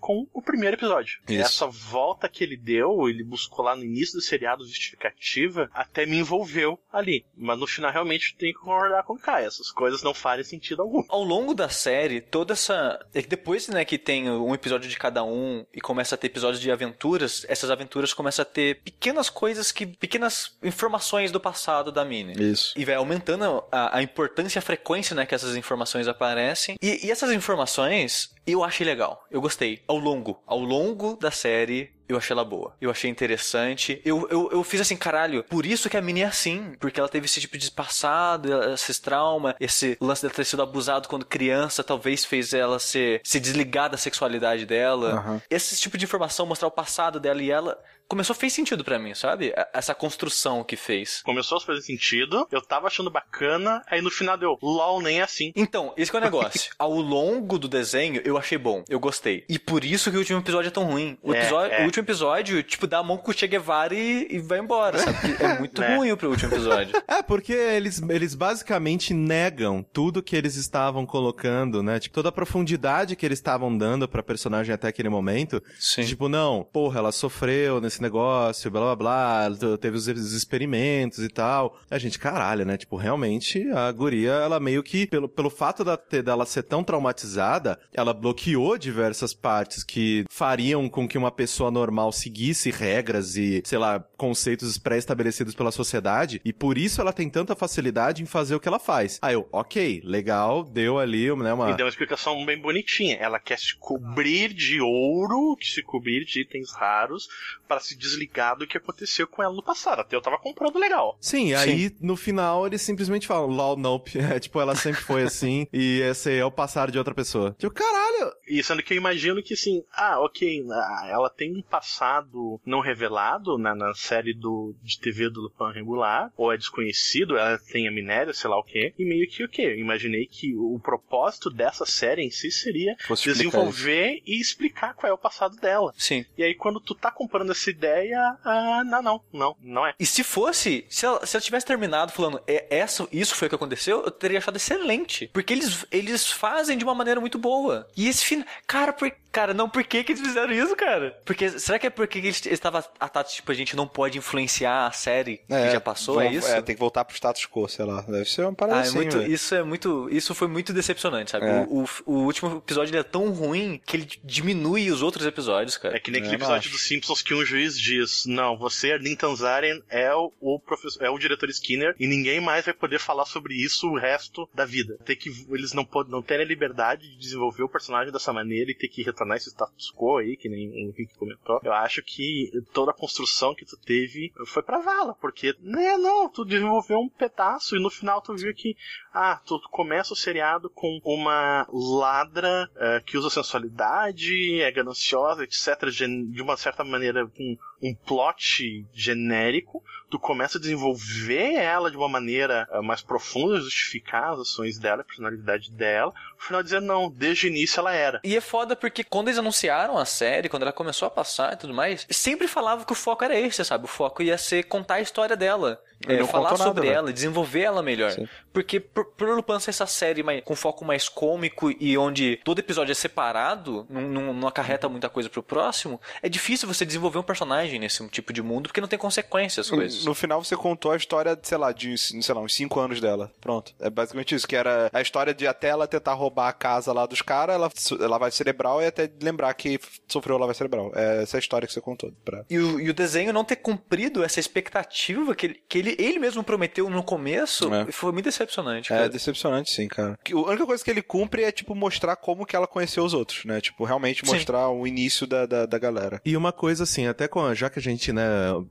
com o primeiro episódio. Isso. Essa volta que ele deu, ele buscou lá no início do seriado justificativa, até me envolveu ali. Mas no final, realmente, tem que concordar com o Kai. Essas coisas não fazem sentido algum. Ao longo da série, toda essa. é Depois, né, que tem um episódio de cada um e começa a ter episódios de aventuras, essas aventuras começam a ter pequenas coisas que. pequenas informações do passado da Minnie. Isso. E vai aumentando a, a importância e a frequência, né, que essas informações aparecem. E, e essas informações, eu achei legal. Eu gostei. Ao longo. Ao longo da série, eu achei ela boa. Eu achei interessante. Eu, eu, eu fiz assim, caralho, por isso que a Minnie é assim. Porque ela teve esse tipo de passado, esses traumas, esse lance dela ter sido abusado quando criança, talvez fez ela ser, se desligar da sexualidade dela. Aham. Esse tipo de informação, mostrar o passado dela e ela. Começou a fez sentido pra mim, sabe? Essa construção que fez. Começou a fazer sentido, eu tava achando bacana, aí no final deu, LOL nem é assim. Então, esse que é o negócio. Ao longo do desenho, eu achei bom. Eu gostei. E por isso que o último episódio é tão ruim. O, É, episódio- é. o último episódio, tipo, dá a mão com o Che Guevara e, e vai embora, sabe? É muito Né? ruim pro último episódio. É, porque eles, eles basicamente negam tudo que eles estavam colocando, né? Tipo, toda a profundidade que eles estavam dando pra personagem até aquele momento. Sim. Tipo, não, porra, ela sofreu nesse negócio, blá blá blá, teve os os experimentos e tal. A gente, caralho, né? Tipo, realmente a guria, ela meio que, pelo, pelo fato da, dela ser tão traumatizada, ela bloqueou diversas partes que fariam com que uma pessoa normal seguisse regras e, sei lá, conceitos pré-estabelecidos pela sociedade. E por isso ela tem tanta facilidade em fazer o que ela faz. Aí eu, ok, legal, deu ali, né, uma... E deu uma explicação bem bonitinha. Ela quer se cobrir de ouro, se cobrir de itens raros, para se desligar do que aconteceu com ela no passado. Até eu tava comprando legal. Sim, aí no final eles simplesmente falam, lol, nope. É, tipo, ela sempre foi assim e esse é o passar de outra pessoa. Tipo, caralho! E sendo que eu imagino que assim, ah, ok, ah, ela tem um passado não revelado na, na série do, de TV do Lupin regular, ou é desconhecido, ela tem amnésia, sei lá o que, e meio que o que? Eu imaginei que o propósito dessa série em si seria explicar desenvolver e explicar qual é o passado dela. Sim. E aí quando tu tá comprando essa ideia, ah, não, não, não, não é. E se fosse, se ela, se ela tivesse terminado falando, é, essa, isso foi o que aconteceu, eu teria achado excelente. Porque eles, eles fazem de uma maneira muito boa. E esse final. Cara, por, cara, não, por que, que eles fizeram isso, cara? Porque, será que é porque eles estavam atados, tipo, a gente não pode influenciar a série que já passou? É isso? tem que voltar pro status quo, sei lá. Deve ser uma parada Ah, é assim, muito, isso é muito, isso foi muito decepcionante, sabe? É. O, o, o último episódio ele é tão ruim que ele diminui os outros episódios, cara. É que nem aquele Eu não episódio dos Simpsons que um juiz diz: Não, você, Erlin Tanzarian, é o, o professor, é o diretor Skinner e ninguém mais vai poder falar sobre isso o resto da vida. Tem que, eles não podem não terem a liberdade de desenvolver o personagem dessa maneira e ter que retornar esse status quo aí, que nem o Henrique comentou. Eu acho que toda a construção que tu teve foi pra vala, porque, né, não, tu desenvolveu um pedaço e no final tu viu que, ah, tu começa o seriado com uma ladra eh, que usa sensualidade, é gananciosa, etc., de uma certa maneira com um plot genérico, tu começa a desenvolver ela de uma maneira eh, mais profunda, justificar as ações dela, a personalidade dela, no final dizer, não, desde o início ela era. E é foda porque quando eles anunciaram a série, quando ela começou a passar e tudo mais, sempre falava que o foco era esse, sabe? O foco ia ser contar a história dela. É, não falar nada, sobre né? ela, desenvolver ela melhor. Sim. Porque por, por Lupin ser essa série mais, com foco mais cômico e onde todo episódio é separado, não, não, não acarreta muita coisa pro próximo, é difícil você desenvolver um personagem nesse tipo de mundo porque não tem consequências as coisas. No final você contou a história, sei lá, de, sei lá, uns 5 anos dela. Pronto. É basicamente isso, que era a história de até ela tentar roubar a casa lá dos caras, ela, ela vai cerebral e até lembrar que sofreu lavagem cerebral. É essa a história que você contou. Pra... E o, e o desenho não ter cumprido essa expectativa que ele, que ele, ele mesmo prometeu no começo, É. foi muito decepcionante. É cara. decepcionante, sim, cara. A única coisa que ele cumpre é, tipo, mostrar como que ela conheceu os outros, né? Tipo, realmente Sim. mostrar o início da, da, da galera. E uma coisa assim, até com, a- já que a gente, né,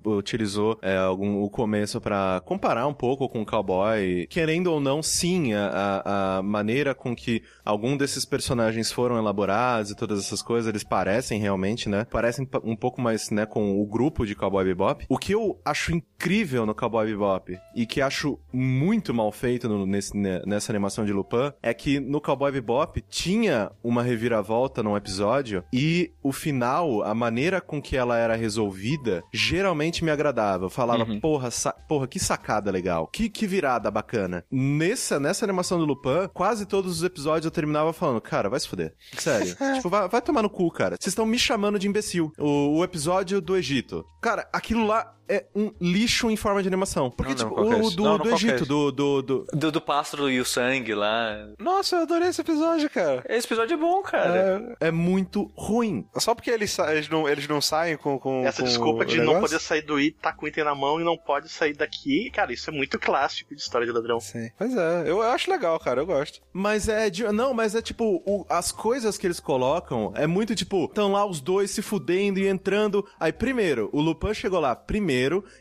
utilizou é, algum, o começo pra comparar um pouco com o cowboy, querendo ou não, sim, a, a, maneira com que algum desses personagens foram elaborados e todas essas coisas, eles parecem realmente, né, parecem pa- um pouco mais, né, com o grupo de Cowboy Bebop. O que eu acho incrível no Cowboy Bebop e que acho muito mal feito no- nesse, nessa animação de Lupin é que no Cowboy Bebop tinha uma reviravolta num episódio e o final, a maneira com que ela era resolvida, geralmente me agradava. Eu falava, Uhum. porra, sa- porra, que sacada legal. Que, que virada bacana. Nessa, nessa animação do Lupin, quase todos os episódios eu terminava falando, cara, vai se fuder. Sério. tipo, vai, vai tomar no cu, cara. Vocês estão me chamando de imbecil. O, o episódio do Egito. Cara, aquilo lá é um lixo em forma de animação. Porque, Não, não, tipo, que é o do, Não, não, do é Egito, do, do, do, Do, do pássaro e o sangue lá. Nossa, eu adorei esse episódio, cara. Esse episódio é bom, cara. é muito ruim. É, Só porque eles, eles, não, eles não saem com, com Essa com desculpa de não poder sair do item, tá com o item na mão e não pode sair daqui, cara, isso é muito clássico de história de ladrão. Sim. Pois é, eu, eu acho legal, cara, eu gosto. Mas é. de- Não, mas é tipo, o- as coisas que eles colocam é muito tipo, estão lá os dois se fudendo e entrando. Aí, primeiro, o Lupin chegou lá primeiro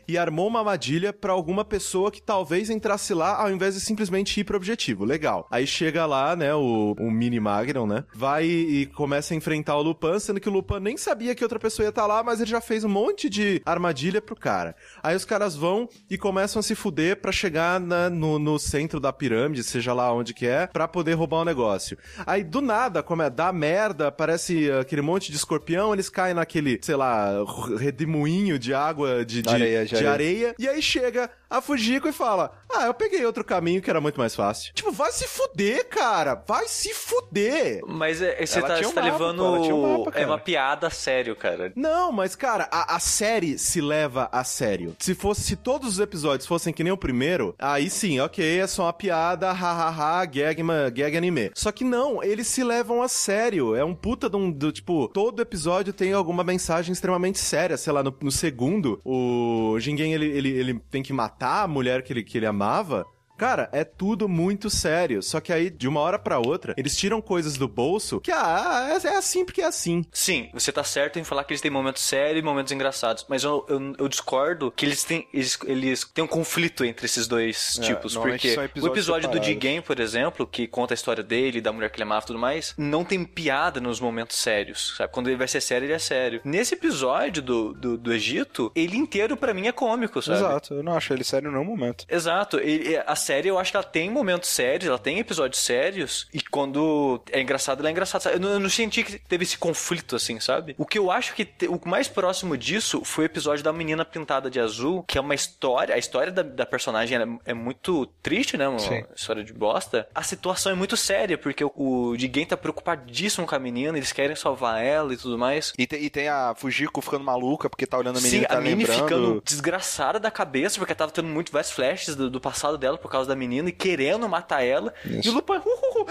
e armou uma armadilha pra alguma pessoa que talvez entrasse lá ao invés de simplesmente ir pro objetivo. Legal. Aí chega lá, né, o, o mini Magnum, né? Vai e, começa a enfrentar o Lupin, sendo que o Lupin nem sabia que outra pessoa ia estar lá, mas ele já fez um monte de armadilha pro cara. Aí os caras vão e começam a se fuder pra chegar na- no, no centro da pirâmide, seja lá onde que é, pra poder roubar o negócio. Aí do nada, como é, dá merda, parece aquele monte de escorpião, eles caem naquele, sei lá, redemoinho de água, de, de, Areia, de areia. E aí chega a Fujiko e fala: Ah, eu peguei outro caminho que era muito mais fácil. Tipo, vai se fuder, cara! Vai se fuder! Mas é, você Ela tá, um tá mapa, levando. pô, ela tinha um mapa, é uma piada a sério, cara. Não, mas cara, a, a série se leva a sério. Se fosse, se todos os episódios fossem que nem o primeiro, aí sim, ok, é só uma piada, hahaha, gag, gag anime. Só que não, eles se levam a sério. É um puta de um, do, tipo, todo episódio tem alguma mensagem extremamente séria. Sei lá, no, no segundo, o Jingen, ele, ele, ele tem que matar a mulher que ele, que ele amava. Cara, é tudo muito sério. Só que aí, de uma hora pra outra, eles tiram coisas do bolso que, ah, é, é assim porque é assim. Sim, você tá certo em falar que eles têm momentos sérios e momentos engraçados, mas eu, eu, eu discordo que eles têm, eles, eles têm um conflito entre esses dois É, tipos, porque o episódio do separados. D-Game, por exemplo, que conta a história dele, da mulher que ele amava e tudo mais, não tem piada nos momentos sérios, sabe? Quando ele vai ser sério, ele é sério. Nesse episódio do, do, do Egito, ele inteiro pra mim é cômico, sabe? Exato, eu não acho ele sério em nenhum momento. Exato. E- e a série, eu acho que ela tem momentos sérios, ela tem episódios sérios, e quando é engraçado, ela é engraçada. Eu não, eu não senti que teve esse conflito, assim, sabe? O que eu acho que te- o mais próximo disso foi o episódio da menina pintada de azul, que é uma história, a história da, da personagem é, é muito triste, né? Uma Sim. história de bosta. A situação é muito séria, porque o, o Jigen tá preocupadíssimo com a menina, eles querem salvar ela e tudo mais. E, te- e tem a Fujiko ficando maluca porque tá olhando a menina Sim, e tá a lembrando. ficando desgraçada da cabeça, porque tava tendo muito vários flashes do, do passado dela por causa da menina e querendo matar ela. Isso. E o Lupin, uh, uh, uh,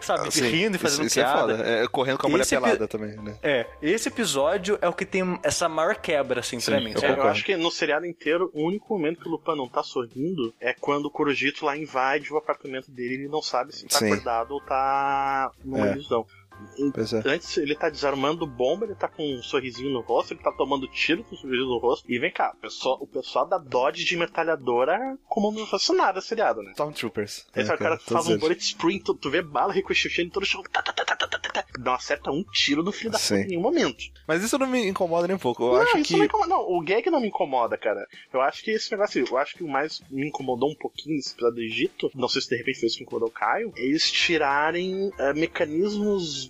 sabe, Sim, rindo e fazendo isso, isso piada. é foda. É, correndo com a mulher Esse epi- pelada também, né? É, esse episódio é o que tem essa maior quebra, assim, pra Sim, mim. eu É, eu acho que no seriado inteiro, o único momento que o Lupin não tá sorrindo é quando o Corujito lá invade o apartamento dele e ele não sabe se tá Sim. acordado ou tá numa É. ilusão. É. Antes ele tá desarmando bomba, ele tá com um sorrisinho no rosto, ele tá tomando tiro com um sorrisinho no rosto. E vem cá, o pessoal, o pessoal da Dodge de metralhadora comando fascinada seriado, né? Stormtroopers. Aí É, o cara faz um bullet sprint, tu, tu vê bala ricocheteando todo o chão, tá, tá, tá, tá, tá, tá, tá, não acerta um tiro no filho da puta em nenhum momento. Mas isso não me incomoda nem um pouco. Eu não, acho isso que. não, incomoda. não, o gag não me incomoda, cara. Eu acho que esse negócio, eu acho que o mais me incomodou um pouquinho nesse episódio do Egito, não sei se de repente foi isso que incomodou o Caio, é eles tirarem eh, mecanismos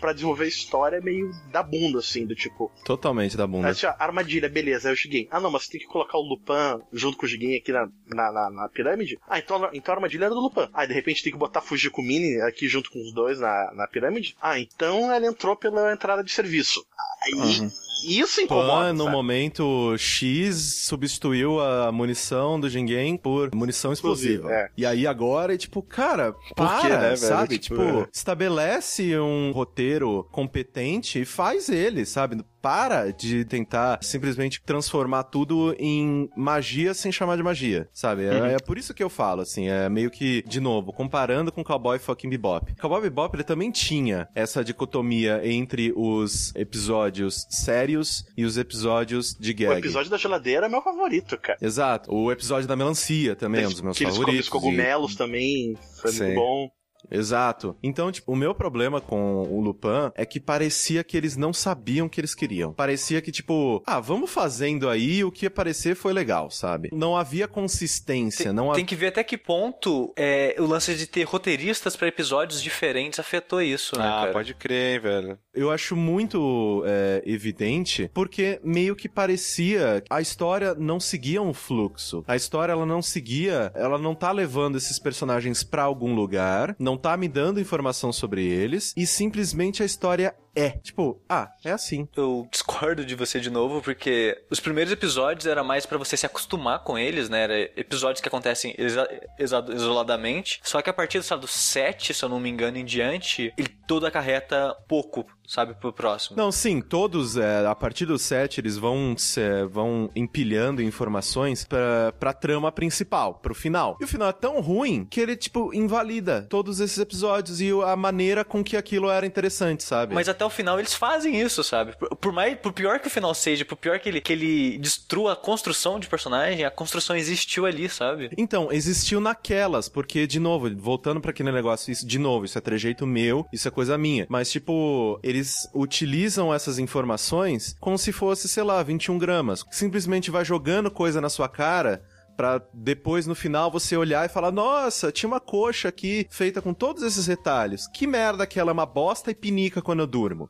pra desenvolver a história meio da bunda, assim, do tipo, Totalmente da bunda. assim, ó, armadilha, beleza, é o Shigen. Ah, não, mas você tem que colocar o Lupin junto com o Shigen aqui na, na, na- na pirâmide. Ah, então, então a armadilha era do Lupin. Ah, de repente tem que botar Fujiko Mini aqui junto com os dois na, na pirâmide. Ah, então ela entrou pela entrada de serviço. Aí, Uhum. isso incomoda, Pan, no sabe? momento X, substituiu a munição do Jingen por munição explosiva. É. E aí agora, é tipo, cara, para, quê, né, sabe? Tipo, Tipo, é. estabelece um roteiro roteiro competente, faz ele, sabe? Para de tentar simplesmente transformar tudo em magia sem chamar de magia, sabe? É, uhum. é, por isso que eu falo, assim, é meio que, de novo, comparando com Cowboy Fucking Bebop. Cowboy Bebop, ele também tinha essa dicotomia entre os episódios sérios e os episódios de gag. O episódio da geladeira é meu favorito, cara. Exato. O episódio da melancia também é um dos meus favoritos. Os cogumelos e... também foi Sim. muito bom. Exato. Então, tipo, o meu problema com o Lupin é que parecia que eles não sabiam o que eles queriam. Parecia que, tipo, ah, vamos fazendo aí, o que aparecer foi legal, sabe? Não havia consistência, tem, não Tem que ver até que ponto é, o lance de ter roteiristas para episódios diferentes afetou isso, né, Ah, cara? pode crer, velho. Eu acho muito é, evidente, porque meio que parecia a história não seguia um fluxo. A história, ela não seguia, ela não tá levando esses personagens para algum lugar, não tá me dando informação sobre eles e simplesmente a história é. Tipo, ah, é assim. Eu discordo de você de novo, porque os primeiros episódios era mais para você se acostumar com eles, né? Era episódios que acontecem isoladamente. Só que a partir do, sabe, do 7, se eu não me engano, em diante, ele todo acarreta pouco, sabe, pro próximo. Não, sim, todos, é, a partir do 7, eles vão, se, vão empilhando informações pra, pra trama principal, pro final. E o final é tão ruim que ele, tipo, invalida todos esses episódios e a maneira com que aquilo era interessante, sabe? Mas até o final eles fazem isso, sabe? Por, por, mais, por pior que o final seja, por pior que ele, que ele destrua a construção de personagem, a construção existiu ali, sabe? Então, existiu naquelas, porque, de novo, voltando para aquele negócio, isso, de novo, isso é trejeito meu, isso é coisa minha. Mas, tipo, eles utilizam essas informações como se fosse, sei lá, 21 gramas. Simplesmente vai jogando coisa na sua cara para depois no final você olhar e falar: "Nossa, tinha uma coxa aqui feita com todos esses retalhos. Que merda que ela é uma bosta e pinica quando eu durmo."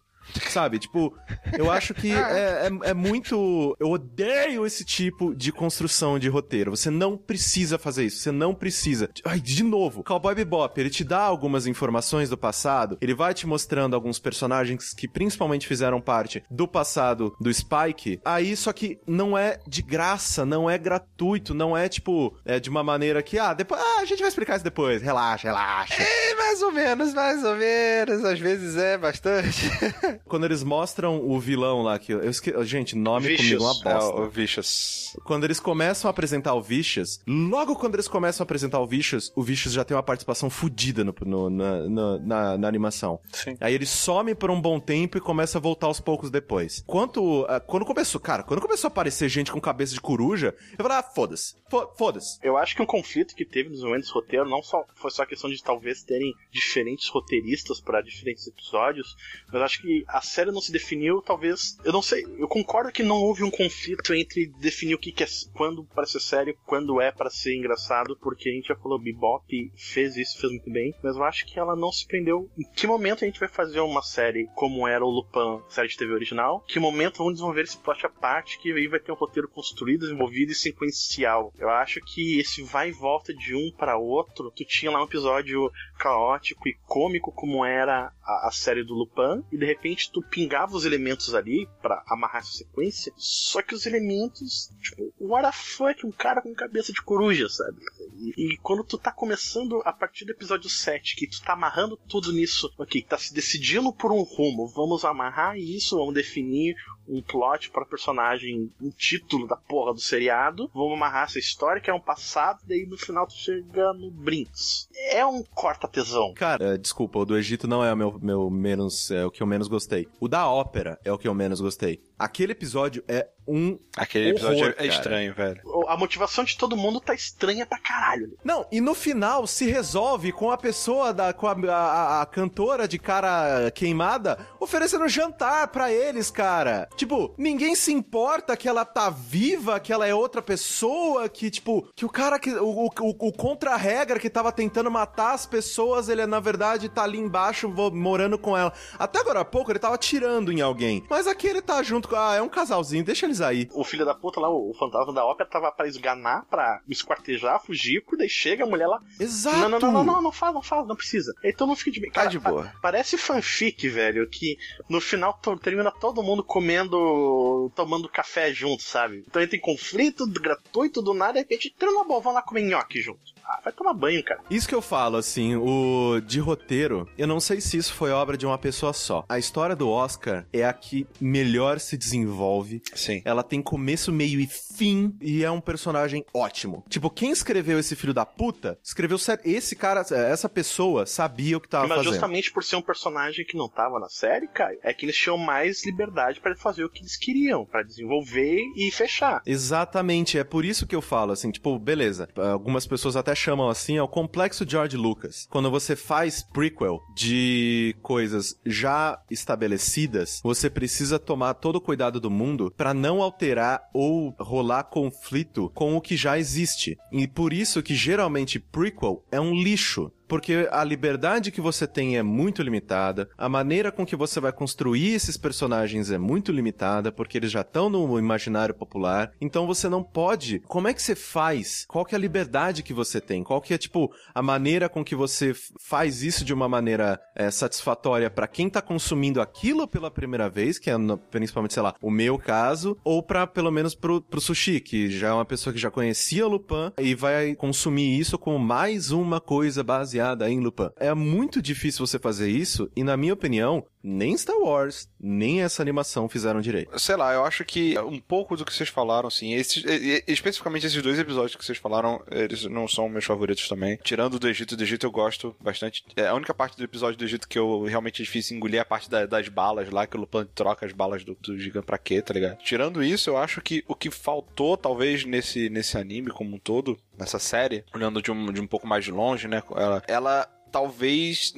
Sabe? Tipo, eu acho que é, é, é, muito. Eu odeio esse tipo de construção de roteiro. Você não precisa fazer isso. Você não precisa. Ai, de novo, Cowboy Bebop, ele te dá algumas informações do passado. Ele vai te mostrando alguns personagens que principalmente fizeram parte do passado do Spike. Aí, só que não é de graça, não é gratuito, não é tipo. É de uma maneira que, ah, depois. Ah, a gente vai explicar isso depois. Relaxa, relaxa. É, mais ou menos, mais ou menos. Às vezes é bastante. Quando eles mostram o vilão lá, que eu esque... Gente, nome Vicious. comigo é uma bosta. É, o Vicious. Quando eles começam a apresentar o Vicious, logo quando eles começam a apresentar o Vicious, o Vicious já tem uma participação fodida no, no, na, na, na, na, animação. Sim. Aí ele some por um bom tempo e começa a voltar aos poucos depois. Quanto, uh, quando começou, cara, quando começou a aparecer gente com cabeça de coruja, eu falei, ah, foda-se, foda-se. Eu acho que um conflito que teve nos momentos do roteiro não só foi só a questão de talvez terem diferentes roteiristas para diferentes episódios, mas acho que a série não se definiu, talvez. Eu não sei, eu concordo que não houve um conflito entre definir o que, que é quando para ser sério, quando é para ser engraçado, porque a gente já falou, Bebop fez isso, fez muito bem, mas eu acho que ela não se prendeu. Em que momento a gente vai fazer uma série como era o Lupin, série de TV original? Que momento vamos desenvolver esse plot à parte que aí vai ter um roteiro construído, desenvolvido e sequencial? Eu acho que esse vai e volta de um para outro, tu tinha lá um episódio caótico e cômico como era a, a série do Lupin, e de repente tu pingava os elementos ali para amarrar essa sequência, só que os elementos, tipo, what the fuck, um cara com cabeça de coruja, sabe? E, e, quando tu tá começando a partir do episódio 7, que tu tá amarrando tudo nisso, ok, tá se decidindo por um rumo, vamos amarrar isso, vamos definir um plot para personagem, um título da porra do seriado, vamos amarrar essa história que é um passado, daí no final tu chega no Brinks. É um corta-tesão. Cara, é, desculpa, o do Egito não é o meu, meu menos, é o que eu menos gostei. O da ópera é o que eu menos gostei. Aquele episódio é um. Aquele episódio horror, é estranho, velho. A motivação de todo mundo tá estranha pra caralho. Não, e no final se resolve com a pessoa da. com a, a, a cantora de cara queimada oferecendo jantar para eles, cara. Tipo, ninguém se importa que ela tá viva, que ela é outra pessoa, que, tipo, que o cara que. O, o, o contra-regra que tava tentando matar as pessoas, ele na verdade tá ali embaixo morando com ela. Até agora há pouco ele tava tirando em alguém. Mas aqui ele tá junto com. Ah, é um casalzinho, deixa eles aí. O filho da puta lá, o fantasma da ópera, tava pra esganar, pra esquartejar, fugir, daí chega a mulher lá. Exato! Não, não, não, não, não, não fala, não fala, não precisa. Então não fica de bem. Tá de boa. Pa parece fanfic, velho, que no final termina todo mundo comendo, tomando café junto, sabe? Então tem conflito gratuito do nada, e de repente, tira uma boa, vamos lá comer nhoque junto. Ah, vai tomar banho, cara. Isso que eu falo, assim, o de roteiro, eu não sei se isso foi obra de uma pessoa só. A história do Oscar é a que melhor se desenvolve. Sim. Ela tem começo, meio e fim e é um personagem ótimo. Tipo, quem escreveu esse filho da puta, escreveu sério. Esse cara, essa pessoa sabia o que tava Mas fazendo. justamente por ser um personagem que não tava na série, Caio, é que eles tinham mais liberdade para fazer o que eles queriam, para desenvolver e fechar. Exatamente, é por isso que eu falo, assim, tipo, beleza. Algumas pessoas até chamam assim, é o complexo George Lucas. Quando você faz prequel de coisas já estabelecidas, você precisa tomar todo o cuidado do mundo para não alterar ou rolar conflito com o que já existe. E por isso que geralmente prequel é um lixo porque a liberdade que você tem é muito limitada, a maneira com que você vai construir esses personagens é muito limitada, porque eles já estão no imaginário popular. Então você não pode. Como é que você faz? Qual que é a liberdade que você tem? Qual que é tipo a maneira com que você faz isso de uma maneira é, satisfatória para quem tá consumindo aquilo pela primeira vez, que é no, principalmente sei lá o meu caso, ou para pelo menos pro, pro sushi, que já é uma pessoa que já conhecia o Lupin e vai consumir isso como mais uma coisa baseada baseada em Lupin. É muito difícil você fazer isso, e na minha opinião, nem Star Wars, nem essa animação fizeram direito. Sei lá, eu acho que um pouco do que vocês falaram, assim, esses, especificamente esses dois episódios que vocês falaram, eles não são meus favoritos também. Tirando do Egito, do Egito eu gosto bastante. É a única parte do episódio do Egito que eu realmente é difícil engolir é a parte da, das balas lá, que o Lupin troca as balas do, do gigante pra quê, tá ligado? Tirando isso, eu acho que o que faltou, talvez, nesse, nesse anime como um todo, nessa série, olhando de um, de um pouco mais de longe, né? Ela, ela talvez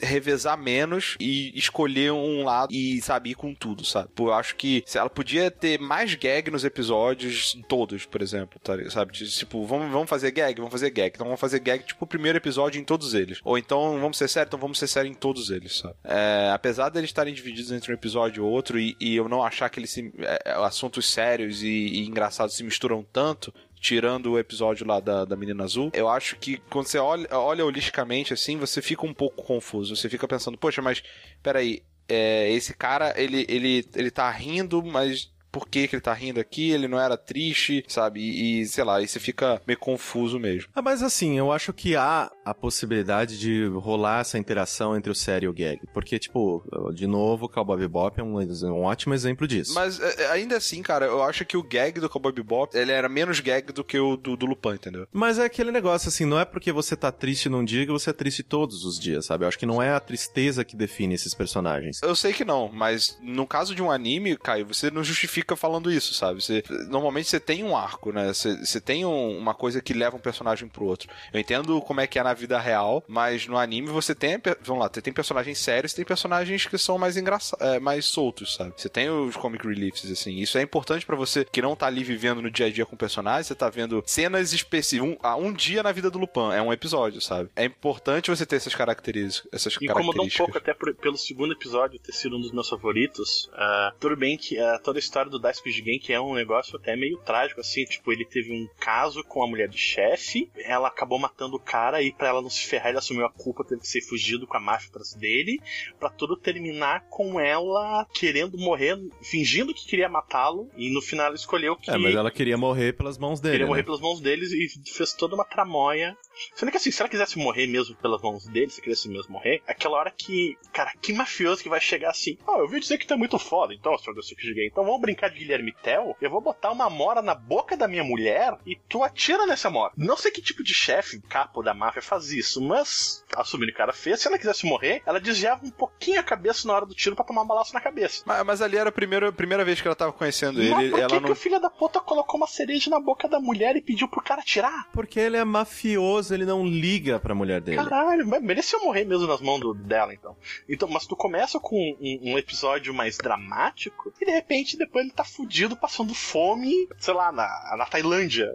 revezar menos e escolher um lado e, sabe, ir com tudo, sabe? Eu acho que ela podia ter mais gag nos episódios todos, por exemplo, tá, sabe? Tipo, vamos, vamos fazer gag, vamos fazer gag. Então vamos fazer gag, tipo, o primeiro episódio em todos eles. Ou então, vamos ser sério, então vamos ser sério em todos eles, sabe? É, apesar deles estarem divididos entre um episódio e outro e, e eu não achar que eles se, é, assuntos sérios e, e engraçados se misturam tanto, tirando o episódio lá da, da menina azul, eu acho que quando você olha, olha holisticamente assim, você fica um pouco confuso. Você fica pensando, poxa, mas peraí, é, esse cara, ele, ele, ele tá rindo, mas por que, que ele tá rindo aqui, ele não era triste, sabe? E, e, sei lá, aí você fica meio confuso mesmo. Ah, mas assim, eu acho que há a possibilidade de rolar essa interação entre o sério e o gag. Porque, tipo, de novo, o Cowboy Bebop é um, um ótimo exemplo disso. Mas é, é, ainda assim, cara, eu acho que o gag do Cowboy Bebop, ele era menos gag do que o do, do Lupin, entendeu? Mas é aquele negócio, assim, não é porque você tá triste num dia que você é triste todos os dias, sabe? Eu acho que não é a tristeza que define esses personagens. Eu sei que não, mas no caso de um anime, Caio, você não justifica falando isso, sabe? Você, normalmente você tem um arco, né? Você, você tem um, uma coisa que leva um personagem pro outro. Eu entendo como é que é na vida real, mas no anime você tem, vamos lá, você tem personagens sérios, tem personagens que são mais engraçados, é, mais soltos, sabe? Você tem os comic reliefs, assim. Isso é importante para você que não tá ali vivendo no dia a dia com personagens, você tá vendo cenas específicas. Um, um dia na vida do Lupin, é um episódio, sabe? É importante você ter essas características. Essas Incomodou um pouco até por, pelo segundo episódio ter sido um dos meus favoritos. Uh, tudo bem que uh, toda a história do Dice Speed que é um negócio até meio trágico, assim. Tipo, ele teve um caso com a mulher do chefe, ela acabou matando o cara e para ela não se ferrar, ele assumiu a culpa, teve que ser fugido com a máfia atrás dele, para tudo terminar com ela querendo morrer, fingindo que queria matá-lo, e no final ela escolheu que. É, mas ela queria morrer pelas mãos dele. Queria né? morrer pelas mãos deles e fez toda uma tramóia. Sendo que assim, se ela quisesse morrer mesmo pelas mãos dele, se quisesse mesmo morrer, aquela hora que. Cara, que mafioso que vai chegar assim. Ó, oh, eu vi dizer que tu é muito foda, então, senhor do Gay. Então vamos brincar de Guilherme Tell. Eu vou botar uma mora na boca da minha mulher e tu atira nessa mora. Não sei que tipo de chefe, capo da máfia, faz isso, mas assumindo que o cara fez, se ela quisesse morrer, ela desviava um pouquinho a cabeça na hora do tiro para tomar um balaço na cabeça. Mas, mas, ali era a primeira, a primeira vez que ela tava conhecendo mas ele. Por que, ela que o filho da puta colocou uma cereja na boca da mulher e pediu pro cara tirar? Porque ele é mafioso, ele não liga pra mulher dele. Caralho, mereceu morrer mesmo nas mãos do, dela, então. Então, mas tu começa com um, um, episódio mais dramático e de repente depois ele tá fudido passando fome, sei lá, na, na Tailândia,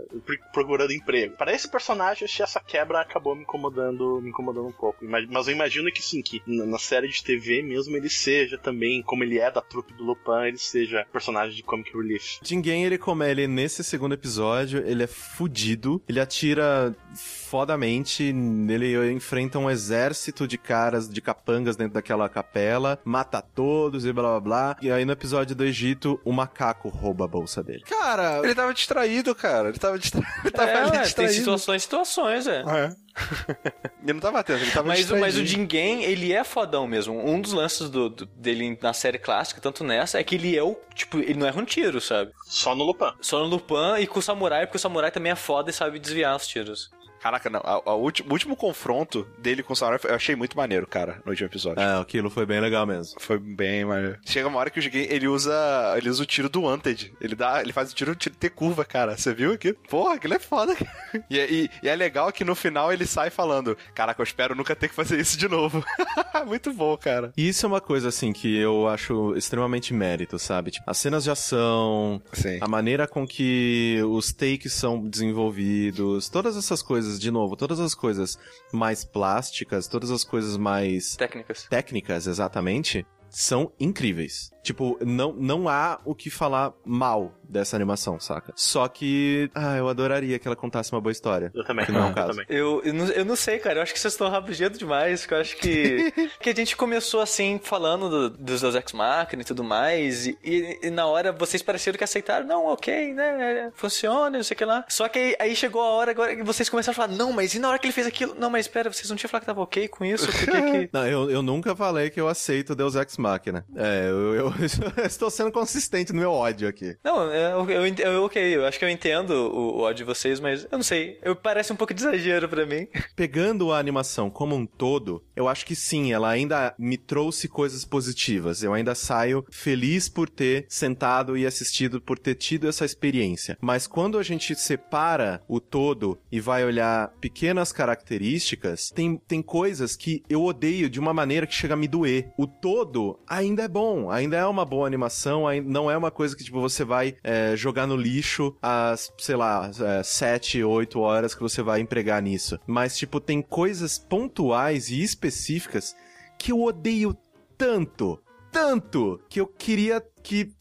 procurando emprego. Para esse personagem, achei essa quebra acabou me incomodando, me incomodando um pouco. Mas eu imagino que sim, que na série de TV mesmo ele seja também, como ele é da trupe do Lupin, ele seja personagem de comic relief. Jinguém, ele como ele nesse segundo episódio, ele é fudido, ele atira fodamente, ele enfrenta um exército de caras, de capangas dentro daquela capela, mata todos e blá blá blá. E aí no episódio do Egito, o macaco rouba a bolsa dele. Cara, ele tava distraído, cara. Ele tava, distra... ele tava é, distraído. Tem situações situações, é. é. ele não tava atento, ele tava mas, mas o Jingen, ele é fodão mesmo. Um dos lances do, do, dele na série clássica, tanto nessa, é que ele é o. Tipo, ele não erra um tiro, sabe? Só no Lupin. Só no Lupin e com o Samurai, porque o Samurai também é foda e sabe desviar os tiros. Caraca, não. A, a último, o último confronto dele com o Samurai eu achei muito maneiro, cara, no último episódio. É, aquilo foi bem legal mesmo. Foi bem maneiro. Chega uma hora que o Jigen, ele usa. Ele usa o tiro do Wanted. Ele dá. Ele faz o tiro, tiro ter curva, cara. Você viu aqui? Porra, aquilo é foda, cara. E, e, e, é legal que no final ele sai falando: Caraca, eu espero nunca ter que fazer isso de novo. muito bom, cara. E isso é uma coisa, assim, que eu acho extremamente mérito, sabe? Tipo, as cenas de ação, Sim. a maneira com que os takes são desenvolvidos, todas essas coisas, de novo, todas as coisas mais plásticas, todas as coisas mais. Técnicas. Técnicas, exatamente, são incríveis. Tipo, não, não há o que falar mal dessa animação, saca? Só que, ah, eu adoraria que ela contasse uma boa história. Eu também. Que não é o eu caso. também. Eu, eu, não, eu não sei, cara. Eu acho que vocês estão rabugento demais. que Eu acho que. que a gente começou assim, falando do, dos Deus Ex Machina e tudo mais. E, e- e na hora vocês pareceram que aceitaram. Não, ok, né? Funciona, não sei o que lá. Só que aí, aí chegou a hora agora que vocês começaram a falar. Não, mas e na hora que ele fez aquilo? Não, mas espera, vocês não tinham falado que tava ok com isso? Por que que. Não, eu, eu nunca falei que eu aceito Deus Ex Machina. É, eu, eu- eu estou sendo consistente no meu ódio aqui. Não, eu, eu, ent- eu- ok, eu acho que eu entendo o, o ódio de vocês, mas eu não sei. Eu, parece um pouco de exagero pra mim. Pegando a animação como um todo, eu acho que sim, ela ainda me trouxe coisas positivas. Eu ainda saio feliz por ter sentado e assistido, por ter tido essa experiência. Mas quando a gente separa o todo e vai olhar pequenas características, tem, tem coisas que eu odeio de uma maneira que chega a me doer. O todo ainda é bom, ainda é uma boa animação, não é uma coisa que tipo, você vai é, jogar no lixo as, sei lá, é, 7, 8 horas que você vai empregar nisso. Mas, tipo, tem coisas pontuais e específicas que eu odeio tanto, tanto, que eu queria que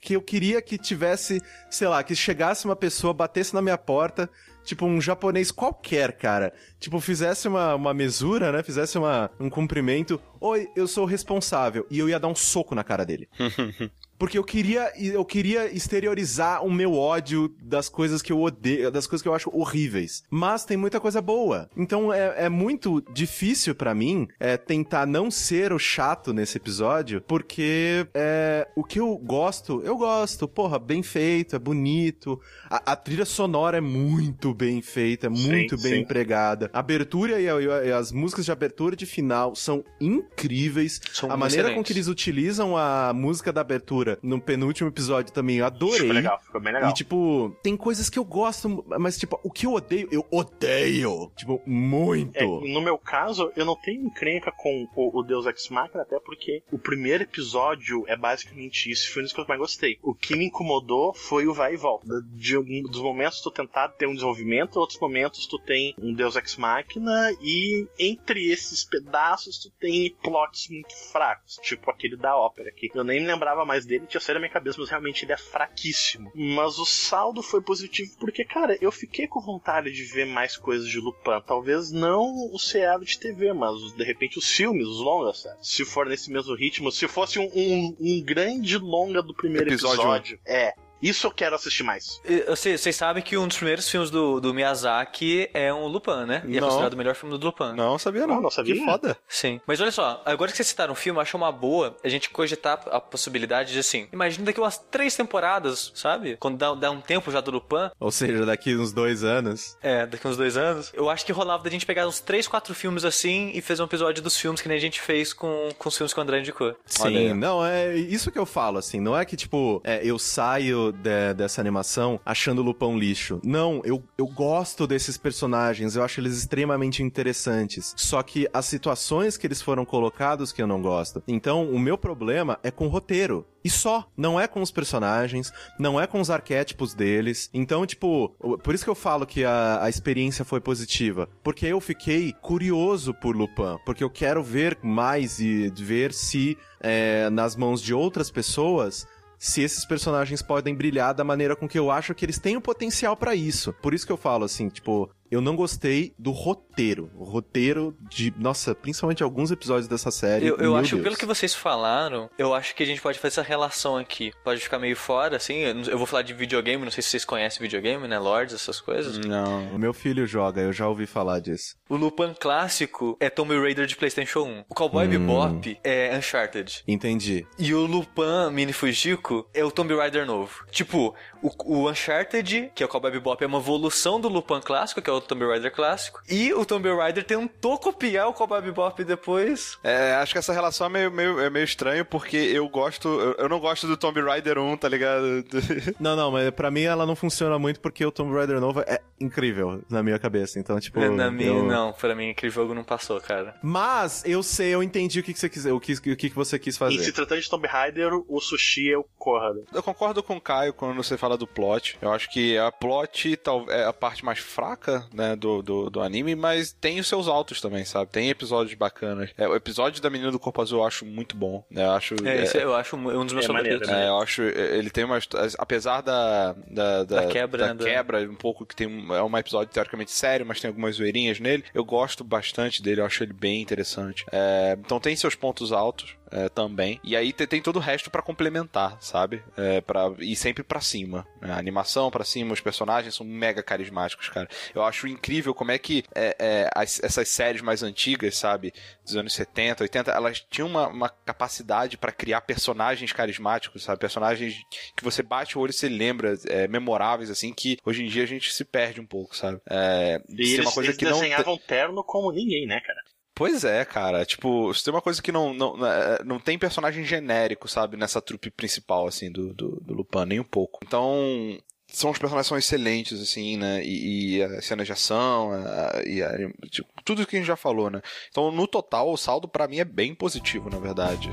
que eu queria que tivesse, sei lá, que chegasse uma pessoa, batesse na minha porta, tipo um japonês qualquer, cara. Tipo, fizesse uma, uma mesura, né? Fizesse uma, um cumprimento. Oi, eu sou o responsável. E eu ia dar um soco na cara dele. Porque eu queria, eu queria exteriorizar o meu ódio das coisas que eu odeio, das coisas que eu acho horríveis. Mas tem muita coisa boa. Então é, é muito difícil pra mim é, tentar não ser o chato nesse episódio, porque é, o que eu gosto, eu gosto. Porra, bem feito, é bonito. A, a trilha sonora é muito bem feita, é Sim, muito bem sim. empregada. A abertura e, a- e as músicas de abertura e de final são incríveis. São a maneira com excelentes. que eles utilizam a música da abertura no penúltimo episódio também, eu adorei. Ficou legal, ficou bem legal. E, tipo, tem coisas que eu gosto, mas, tipo, o que eu odeio, eu odeio. Tipo, muito. É, no meu caso, eu não tenho encrenca com o, o Deus Ex Machina, até porque o primeiro episódio é basicamente isso, foi um dos que eu mais gostei. O que me incomodou foi o vai e volta. De algum dos momentos tu tentar ter um desenvolvimento, outros momentos tu tem um Deus Ex Machina, e entre esses pedaços tu tem plots muito fracos, tipo aquele da ópera, que eu nem me lembrava mais dele, tinha saído da minha cabeça, mas realmente ele é fraquíssimo. Mas o saldo foi positivo porque, cara, eu fiquei com vontade de ver mais coisas de Lupin. Talvez não o seriado de TV, mas de repente os filmes, os longas, sabe? Se for nesse mesmo ritmo, se fosse um, um, um grande longa do primeiro Episódio. episódio. É. Isso eu quero assistir mais. E, Vocês sabem que um dos primeiros filmes do, do Miyazaki é um Lupin, né? E é Não. considerado o melhor filme do Lupin. Não, sabia não. Não sabia? Que foda. Sim. Mas olha só, agora que vocês citaram o filme, eu acho uma boa a gente cogitar a possibilidade de assim. Imagina daqui umas três temporadas, sabe? Quando dá, dá um tempo já do Lupin, Ou seja, daqui uns dois anos. é, daqui uns dois anos, eu acho que rolava da gente pegar uns três, quatro filmes assim e fazer um episódio dos filmes que nem a gente fez com, com os filmes que o André indicou. Sim, não, é isso que eu falo, assim. Não é que, tipo, é, eu saio de- dessa animação achando o Lupão lixo. Não, eu, eu gosto desses personagens, eu acho eles extremamente interessantes. Só que as situações que eles foram colocados que eu não gosto. Então, o meu problema é com o roteiro. E só. Não é com os personagens, não é com os arquétipos deles. Então, tipo, por isso que eu falo que a, a experiência foi positiva. Porque eu fiquei curioso por Lupin. Porque eu quero ver mais e ver se, é, nas mãos de outras pessoas, se esses personagens podem brilhar da maneira com que eu acho que eles têm o potencial pra isso. Por isso que eu falo assim, tipo, eu não gostei do roteiro. O roteiro de, nossa, principalmente alguns episódios dessa série. Eu, eu acho, Deus. pelo que vocês falaram, eu acho que a gente pode fazer essa relação aqui. Pode ficar meio fora, assim. Eu, vou falar de videogame, não sei se vocês conhecem videogame, né? Lords, essas coisas. Não. O meu filho joga, eu já ouvi falar disso. O Lupin clássico é Tomb Raider de PlayStation 1. O Cowboy Bebop é Uncharted. Entendi. E o Lupin Mini Fujiko é o Tomb Raider novo. Tipo, o, o Uncharted, que é o Cowboy Bebop, é uma evolução do Lupin clássico, que é o Tomb Raider clássico. E o Tomb Raider tentou copiar o Cowboy Bebop depois. É, acho que essa relação é meio, meio, é meio estranho, porque eu gosto. Eu, eu não gosto do Tomb Raider 1, tá ligado? Não, não, mas pra mim ela não funciona muito porque o Tomb Raider novo é incrível na minha cabeça. Então, tipo. Na minha, eu- não, pra mim aquele jogo não passou, cara. Mas eu sei, eu entendi o que, que você quis, o que, o que, que você quis E se fazer. tratando de Tomb Raider, o sushi é o Corrado. Eu concordo com o Caio quando você fala do plot. Eu acho que a plot tal, é a parte mais fraca né, do, do, do anime, mas tem os seus altos também, sabe? Tem episódios bacanas. É, o episódio da Menina do Corpo Azul eu acho muito bom. né? Eu acho. É, é, esse eu acho um dos meus É favoritos. maneiro, É, eu acho. é, Ele tem uma. Apesar da. Da, Da quebra, da né, da- quebra, um pouco que tem. um- É um episódio teoricamente sério, mas tem algumas zoeirinhas nele. Eu gosto bastante dele, eu acho ele bem interessante. É, então tem seus pontos altos. É, também. E aí te- tem todo o resto pra complementar, sabe? É, pra, e sempre pra cima. né? A animação pra cima, os personagens são mega carismáticos, cara. Eu acho incrível como é que é, é, as- essas séries mais antigas, sabe? Dos anos 70, 80, elas tinham uma, uma capacidade pra criar personagens carismáticos, sabe? Personagens que você bate o olho e você lembra, é, memoráveis, assim, que hoje em dia a gente se perde um pouco, sabe? É, E tem eles, uma coisa eles que não. desenhavam terno como ninguém, né, cara? Pois é, cara. Tipo, se tem uma coisa que não, não, é, não tem personagem genérico, sabe, nessa trupe principal, assim, do, do, do Lupin, nem um pouco. Então, são os personagens são excelentes, assim, né? E, e as cenas de ação, a- e a- tipo, tudo que a gente já falou, né? Então, no total, o saldo pra mim é bem positivo, na verdade.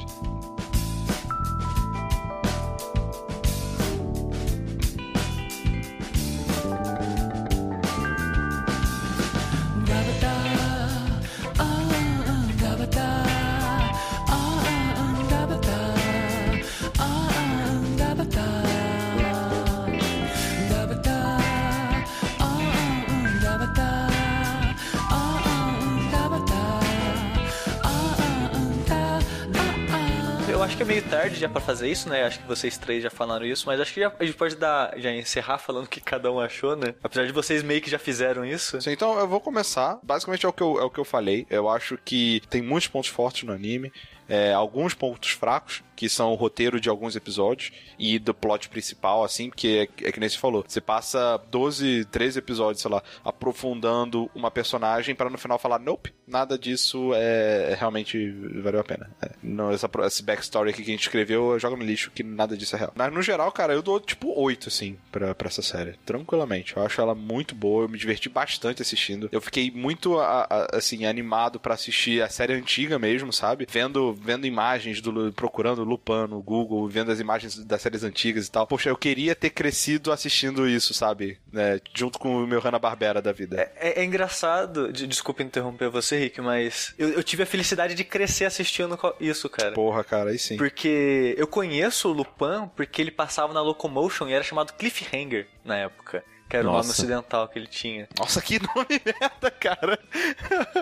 Tarde já pra fazer isso, né? Acho que vocês três já falaram isso, mas acho que já- a gente pode dar, já encerrar falando o que cada um achou, né? Apesar de vocês meio que já fizeram isso. Sim, Então eu vou começar. Basicamente é o que eu, é o que eu falei. Eu acho que tem muitos pontos fortes no anime. É, alguns pontos fracos, que são o roteiro de alguns episódios e do plot principal, assim, porque é, é que nem você falou. Você passa 12, 13 episódios, sei lá, aprofundando uma personagem para no final falar, nope, nada disso é, é realmente valeu a pena. É, não, essa, esse backstory aqui que a gente escreveu, joga no lixo, que nada disso é real. Mas no geral, cara, eu dou tipo 8, assim, pra, pra essa série. Tranquilamente. Eu acho ela muito boa, eu me diverti bastante assistindo. Eu fiquei muito, a- a- assim, animado pra assistir a série antiga mesmo, sabe? Vendo, vendo imagens, do, procurando Lupin no Google, vendo as imagens das séries antigas e tal. Poxa, eu queria ter crescido assistindo isso, sabe? Né? Junto com o meu Hanna-Barbera da vida. É, é engraçado, de- desculpa interromper você, Rick, mas eu, eu tive a felicidade de crescer assistindo isso, cara. Porra, cara, aí sim. Porque eu conheço o Lupin porque ele passava na Locomotion e era chamado Cliffhanger na época. Que era o nome Nossa. ocidental que ele tinha. Nossa, que nome merda, cara.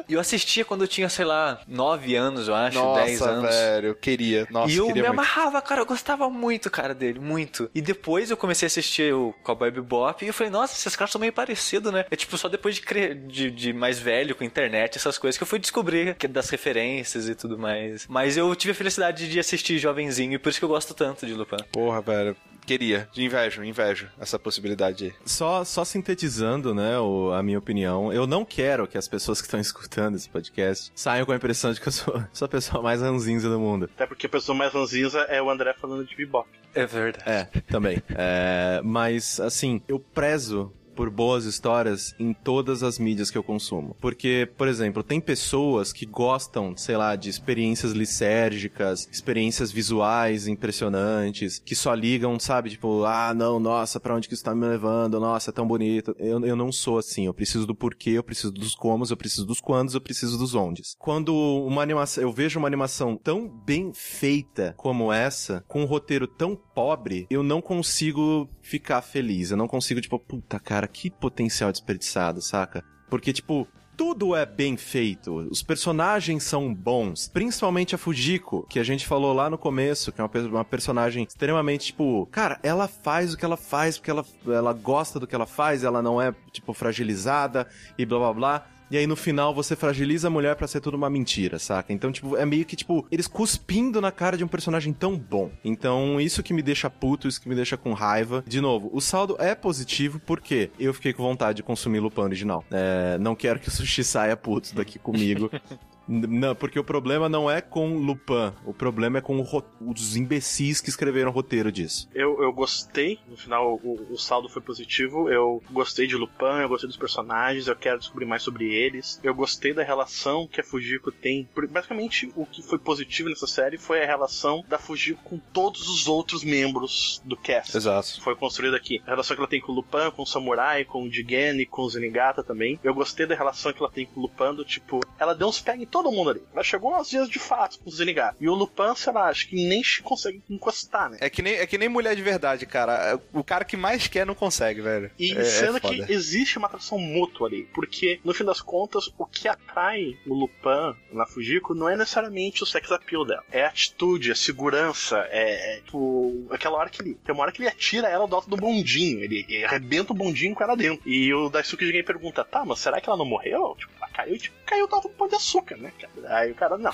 E eu assistia quando eu tinha, sei lá, 9 anos, eu acho, Nossa, 10 anos. velho, eu queria. Nossa, e eu queria me muito. amarrava, cara, eu gostava muito, cara, dele, muito. E depois eu comecei a assistir o Cowboy Bebop e eu falei, nossa, esses caras são meio parecidos, né? É tipo, só depois de, cre... de, de mais velho, com internet, essas coisas, que eu fui descobrir que- das referências e tudo mais. Mas eu tive a felicidade de assistir jovenzinho e por isso que eu gosto tanto de Lupin. Porra, velho. Queria. De invejo, invejo essa possibilidade. Só, só sintetizando, né, o, a minha opinião, eu não quero que as pessoas que estão escutando esse podcast saiam com a impressão de que eu sou, sou a pessoa mais ranzinza do mundo. Até porque a pessoa mais ranzinza é o André falando de bebop. É verdade. É, também. É, mas, assim, eu prezo por boas histórias em todas as mídias que eu consumo. Porque, por exemplo, tem pessoas que gostam, sei lá, de experiências lisérgicas, experiências visuais impressionantes, que só ligam, sabe, tipo, ah, não, nossa, pra onde que isso tá me levando? Nossa, é tão bonito. Eu, eu não sou assim. Eu preciso do porquê, eu preciso dos comos, eu preciso dos quandos, eu preciso dos ondes. Quando uma animação, eu vejo uma animação tão bem feita como essa, com um roteiro tão pobre, eu não consigo ficar feliz. Eu não consigo, tipo, puta cara, que potencial desperdiçado, saca? Porque, tipo, tudo é bem feito. Os personagens são bons. Principalmente a Fujiko, que a gente falou lá no começo, que é uma, uma, personagem extremamente, tipo, cara, ela faz o que ela faz porque ela, ela gosta do que ela faz, ela não é, tipo, fragilizada e blá blá blá. E aí no final você fragiliza a mulher para ser tudo uma mentira, saca? Então, tipo, é meio que, tipo, eles cuspindo na cara de um personagem tão bom. Então, isso que me deixa puto, isso que me deixa com raiva. De novo, o saldo é positivo porque eu fiquei com vontade de consumir Lupin original. É, não quero que o Sushi saia puto daqui comigo. Não, porque o problema não é com Lupin, o problema é com os imbecis que escreveram o roteiro disso. Eu, eu gostei, no final o, o, saldo foi positivo, eu gostei de Lupin, eu gostei dos personagens, eu quero descobrir mais sobre eles, eu gostei da relação que a Fujiko tem. Basicamente, o que foi positivo nessa série foi a relação da Fujiko com todos os outros membros do cast. Exato. Foi construída aqui. A relação que ela tem com o Lupin, com o Samurai, com o Jigen e com o Zenigata também. Eu gostei da relação que ela tem com o Lupin, do tipo, ela deu uns pega em todo mundo ali. Ela chegou às vezes de fato com o Zenigata. E o Lupin, sei lá, acho que nem consegue encostar, né? É que nem, é que nem mulher de verdade, cara. O cara que mais quer não consegue, velho. E é, sendo é que existe uma atração mútua ali. Porque, no fim das contas, o que atrai o Lupin na Fujiko não é necessariamente o sex appeal dela. É a atitude, a segurança, é, é tipo, aquela hora que ele. Tem uma hora que ele atira ela do alto do bondinho. Ele, ele arrebenta o bondinho com ela dentro. E o Daisuke ninguém pergunta, tá, mas será que ela não morreu? Tipo, ela caiu, tipo, caiu do alto do pão de açúcar, né, cara? Aí o cara, não.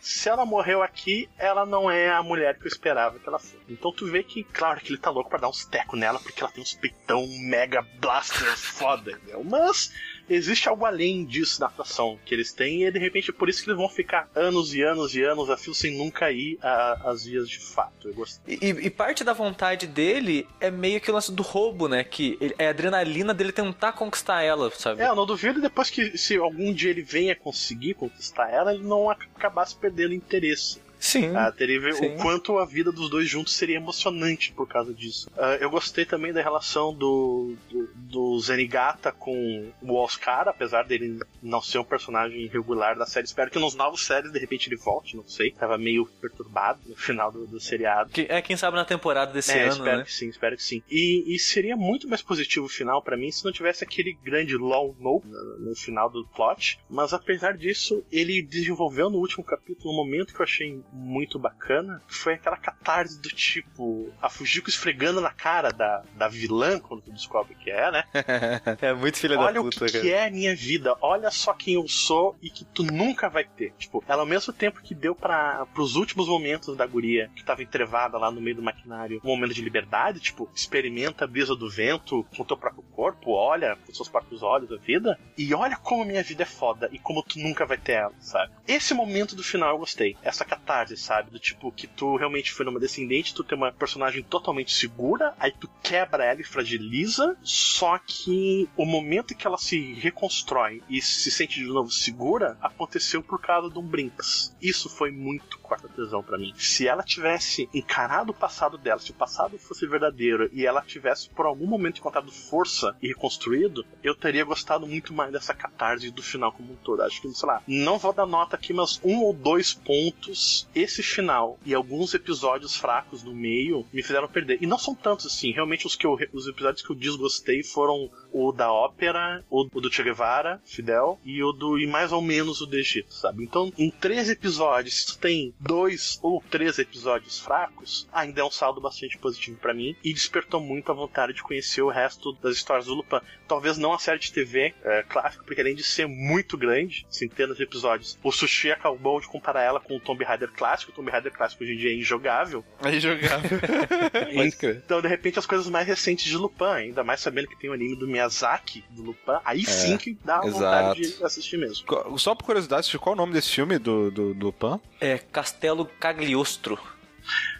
Se ela morreu aqui, ela não é a mulher que eu esperava que ela fosse. Então tu vê que, claro, que ele tá louco pra dar uns tecos nela, porque ela tem uns peitão mega blaster foda, entendeu? Mas existe algo além disso na atuação que eles têm, e de repente é por isso que eles vão ficar anos e anos e anos a fio sem nunca ir às vias de fato. Eu gostei. E, e, parte da vontade dele é meio que o lance do roubo, né? Que ele, é a adrenalina dele tentar conquistar ela, sabe? É, eu não duvido depois que se algum dia ele venha conseguir conquistar ela, ele não acabasse perdendo interesse. Sim. Ah, teria sim. o quanto a vida dos dois juntos seria emocionante por causa disso. Uh, eu gostei também da relação do, do, do, Zenigata com o Oscar, apesar dele não ser um personagem regular da série. Espero que nos novos séries de repente ele volte, não sei. Tava meio perturbado no final do, do seriado. Que, é, quem sabe na temporada desse é, ano, espero né? que sim, espero que sim. E, e, seria muito mais positivo o final para mim se não tivesse aquele grande long no no, no final do plot. Mas apesar disso, ele desenvolveu no último capítulo um momento que eu achei muito bacana foi aquela catarse do tipo a Fujiko esfregando na cara da, da vilã quando tu descobre que é, né? é muito filha olha da puta, Olha o que, que, é a minha vida, olha só quem eu sou e que tu nunca vai ter. Tipo, ela ao mesmo tempo que deu para pros últimos momentos da guria que tava entrevada lá no meio do maquinário, um momento de liberdade, tipo, experimenta a brisa do vento com teu próprio corpo, olha com seus próprios olhos a vida e olha como a minha vida é foda e como tu nunca vai ter ela, sabe? Esse momento do final eu gostei, essa catarse, sabe? Do tipo, que tu realmente foi numa descendente, tu tem uma personagem totalmente segura, aí tu quebra ela e fragiliza, só que o momento que ela se reconstrói e se sente de novo segura, aconteceu por causa de um Brinks. Isso foi muito quarta tesão para mim. Se ela tivesse encarado o passado dela, se o passado fosse verdadeiro e ela tivesse por algum momento encontrado força e reconstruído, eu teria gostado muito mais dessa catarse do final como um todo. Acho que, sei lá, não vou dar nota aqui, mas um ou dois pontos. Esse final e alguns episódios fracos no meio me fizeram perder. E não são tantos assim, realmente os, que eu, os episódios que eu desgostei foram o da ópera, o, o do Che Guevara, Fidel, e o do e mais ou menos o do Egito, sabe? Então, em três episódios, se tu tem dois ou três episódios fracos, ainda é um saldo bastante positivo para mim e despertou muito a vontade de conhecer o resto das histórias do Lupin. Talvez não a série de TV é, clássica, porque além de ser muito grande, centenas de episódios, o Sushi acabou de comparar ela com o Tomb Raider clássico. O Tomb Raider clássico hoje em dia é injogável. É injogável. Então, de repente, as coisas mais recentes de Lupin, ainda mais sabendo que tem o anime do Miyazaki, do Lupin, aí sim que dá exato. vontade de assistir mesmo. Só por curiosidade, qual é o nome desse filme do, do, do Lupin? É Castelo Cagliostro.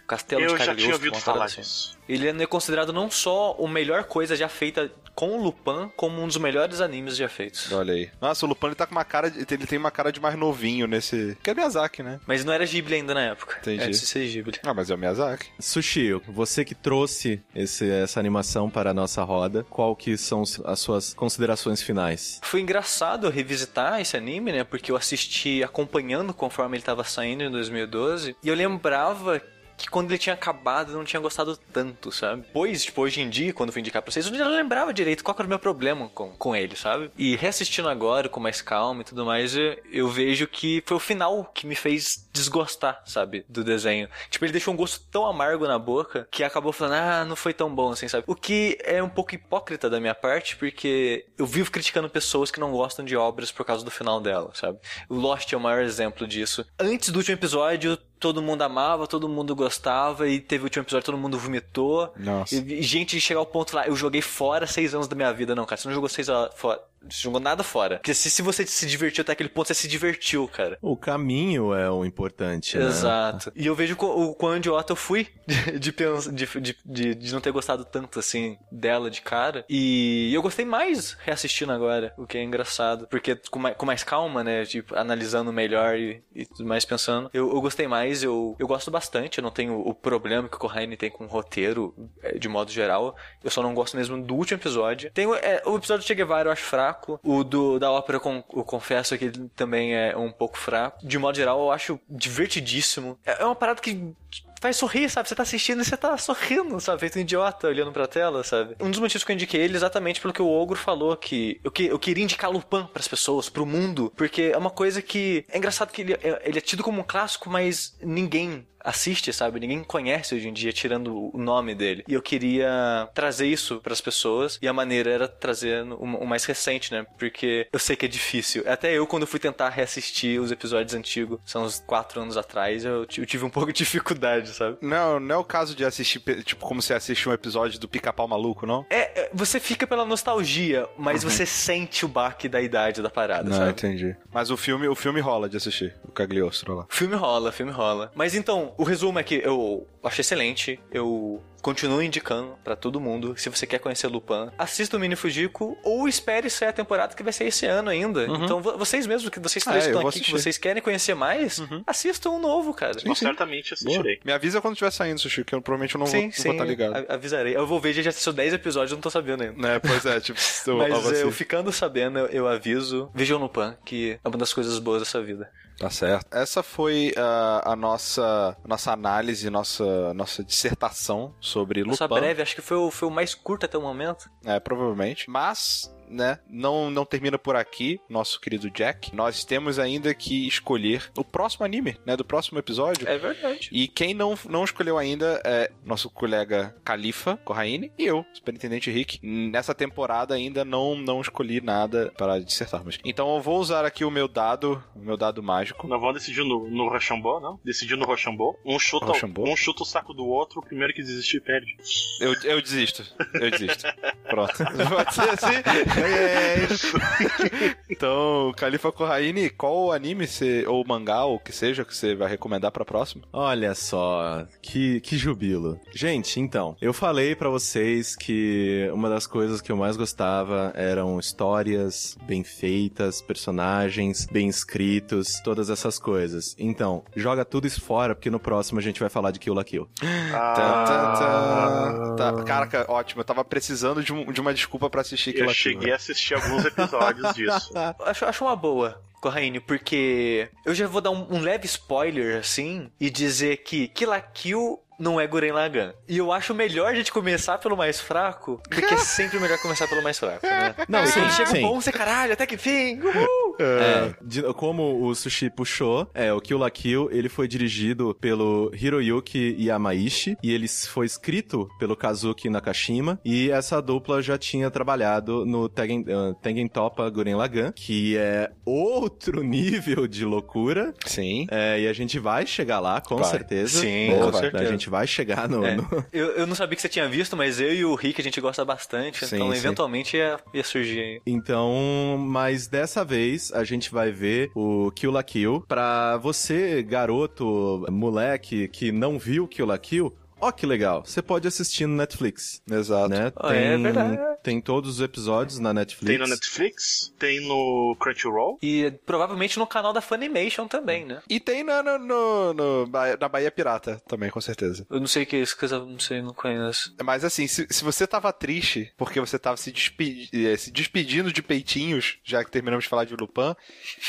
Castelo Eu de já Cagliostro. tinha ouvido uma parada falar assim. disso. Ele é considerado não só a melhor coisa já feita com o Lupin, como um dos melhores animes já feitos. Olha aí. Nossa, o Lupin ele tá com uma cara. De, ele tem uma cara de mais novinho nesse. Que é Miyazaki, né? Mas não era Ghibli ainda na época. Entendi. Antes de ser Ghibli. Ah, mas é o Miyazaki. Sushi, você que trouxe esse- essa animação para a nossa roda, qual que são as suas considerações finais? Foi engraçado eu revisitar esse anime, né? Porque eu assisti acompanhando conforme ele tava saindo em 2012. E eu lembrava que quando ele tinha acabado eu não tinha gostado tanto, sabe? Pois, tipo, hoje em dia, quando eu fui indicar pra vocês, eu não lembrava direito qual era o meu problema com, com ele, sabe? E reassistindo agora, com mais calma e tudo mais, eu vejo que foi o final que me fez desgostar, sabe? Do desenho. Tipo, ele deixou um gosto tão amargo na boca que acabou falando, ah, não foi tão bom assim, sabe? O que é um pouco hipócrita da minha parte, porque eu vivo criticando pessoas que não gostam de obras por causa do final dela, sabe? O Lost é o maior exemplo disso. Antes do último episódio, todo mundo amava, todo mundo gostava, e teve o último episódio, todo mundo vomitou. Nossa. E, gente chegar ao ponto lá, eu joguei fora seis anos da minha vida. Não, cara, você não jogou seis anos fora. Você jogou nada fora. Porque se, se você se divertiu até aquele ponto, você se divertiu, cara. O caminho é o importante, né? Exato. E eu vejo o quão idiota eu fui de, de, de, de, não ter gostado tanto, assim, dela de cara. E eu gostei mais reassistindo agora, o que é engraçado. Porque com mais, com mais calma, né? Tipo, analisando melhor e, e tudo mais pensando. Eu, eu gostei mais, eu, eu gosto bastante. Eu não tenho o problema que o Corraine tem com o roteiro, é, de modo geral. Eu só não gosto mesmo do último episódio. Tem o- é, o episódio do Che Guevara eu acho fraco. O do, da ópera, con- eu confesso que também é um pouco fraco. De modo geral, eu acho divertidíssimo. É é uma parada que faz sorrir, sabe? Você tá assistindo e você tá sorrindo, sabe? Feito um idiota olhando pra tela, sabe? Um dos motivos que eu indiquei ele é exatamente pelo que o Ogro falou, que eu, que, eu queria indicar Lupin pras pessoas, pro mundo, porque é uma coisa que... É engraçado que ele, é- ele é tido como um clássico, mas ninguém assiste, sabe? Ninguém conhece hoje em dia, tirando o nome dele. E eu queria trazer isso pras pessoas, e a maneira era trazer o, mais recente, né? Porque eu sei que é difícil. Até eu, quando fui tentar reassistir os episódios antigos, são uns quatro anos atrás, eu, ti- eu tive um pouco de dificuldade, sabe? Não, não é o caso de assistir, tipo, como você assiste um episódio do Pica-Pau Maluco, não? É, é, você fica pela nostalgia, mas você sente o baque da idade da parada, Não, sabe? entendi. Mas o filme, o filme rola de assistir, o Cagliostro lá. Filme rola, filme rola. Mas então, o resumo é que eu achei excelente. Eu continuo indicando pra todo mundo. Se você quer conhecer Lupin, assista o Mini Fujiko ou espere sair a temporada que vai ser esse ano ainda. Então, vo- vocês mesmos, que vocês Ah, três eu estão vou aqui, que assistir. vocês querem conhecer mais, assistam um novo, cara. Então, certamente assistirei. Me avisa quando estiver saindo, Sushi, que eu provavelmente eu não Sim, vou, não sim, vou estar ligado. a- avisarei. Eu vou ver, já assistiu 10 episódios, eu não tô sabendo ainda. Né, pois é, tipo, eu, Mas é, assim. eu ficando sabendo, eu, eu aviso. Vejam Lupin, que é uma das coisas boas dessa vida. Tá certo. Essa foi ah, a nossa, nossa análise, nossa, nossa dissertação sobre Nossa Lupin. breve, acho que foi o, foi o mais curto até o momento. É, provavelmente. Mas, né, não, não termina por aqui, nosso querido Jack. Nós temos ainda que escolher o próximo anime, né, do próximo episódio. É verdade. E quem não, não escolheu ainda é nosso colega Califa Corraine e eu, Superintendente Rick. Nessa temporada ainda não, não escolhi nada para dissertarmos. Então eu vou usar aqui o meu dado, o meu dado mágico. Não vão decidir no, no Rochambeau, não? Decidir no Rochambeau. Um chuta, Rochambeau? um chuta o saco do outro, o primeiro que desistir perde. Eu, eu desisto. Eu desisto. Pronto. Pode ser assim? É isso. Então, Califa Corraine, qual anime você, ou mangá, ou o que seja, que você vai recomendar pra próxima? Olha só, que, que jubilo. Gente, então, eu falei pra vocês que uma das coisas que eu mais gostava eram histórias bem feitas, personagens bem escritos, todas essas coisas. Então, joga tudo isso fora, porque no próximo a gente vai falar de Kill la Kill. Tá, tá, tá. Tá, Caraca, ótimo. Eu tava precisando de, um- de uma desculpa pra assistir Eu aquilo aqui. Cheguei a assistir alguns episódios disso. Acho, acho uma boa, Corraine, porque eu já vou dar um, um leve spoiler, assim, e dizer que Kill la Kill não é Guren Lagann. E eu acho melhor a gente começar pelo mais fraco, porque é sempre melhor começar pelo mais fraco, né? Não, sim, quando chega sim. bom, você caralho, até que fim! Uhul! É, de- como o Sushi puxou, é, o Kill la Kill, ele foi dirigido pelo Hiroyuki Yamaishi, e ele foi escrito pelo Kazuki Nakashima, e essa dupla já tinha trabalhado no Tengen, uh, Tengen Toppa Guren Lagann, que é outro nível de loucura, Sim. é, e a gente vai chegar lá, com Vai. certeza. Sim, Boa, com certeza. A gente vai chegar no... É. no- Eu, eu não sabia que você tinha visto, mas eu e o Rick a gente gosta bastante, Sim, então sim. eventualmente ia, ia surgir aí. Então, mas dessa vez a gente vai ver o Kill la Kill. Pra você, garoto, moleque que não viu Kill la Kill, ó que legal, você pode assistir no Netflix. Exato. Né? Ah, é verdade. tem todos os episódios na Netflix. Tem no Netflix, tem no Crunchyroll. E provavelmente no canal da Funimation também, né? E tem na, no, no- no na Bahia Pirata também, com certeza. Eu não sei o que é isso, que eu não sei, não conheço. Mas assim, se, se você tava triste porque você tava se, despe- eh, se despedindo de peitinhos, já que terminamos de falar de Lupin,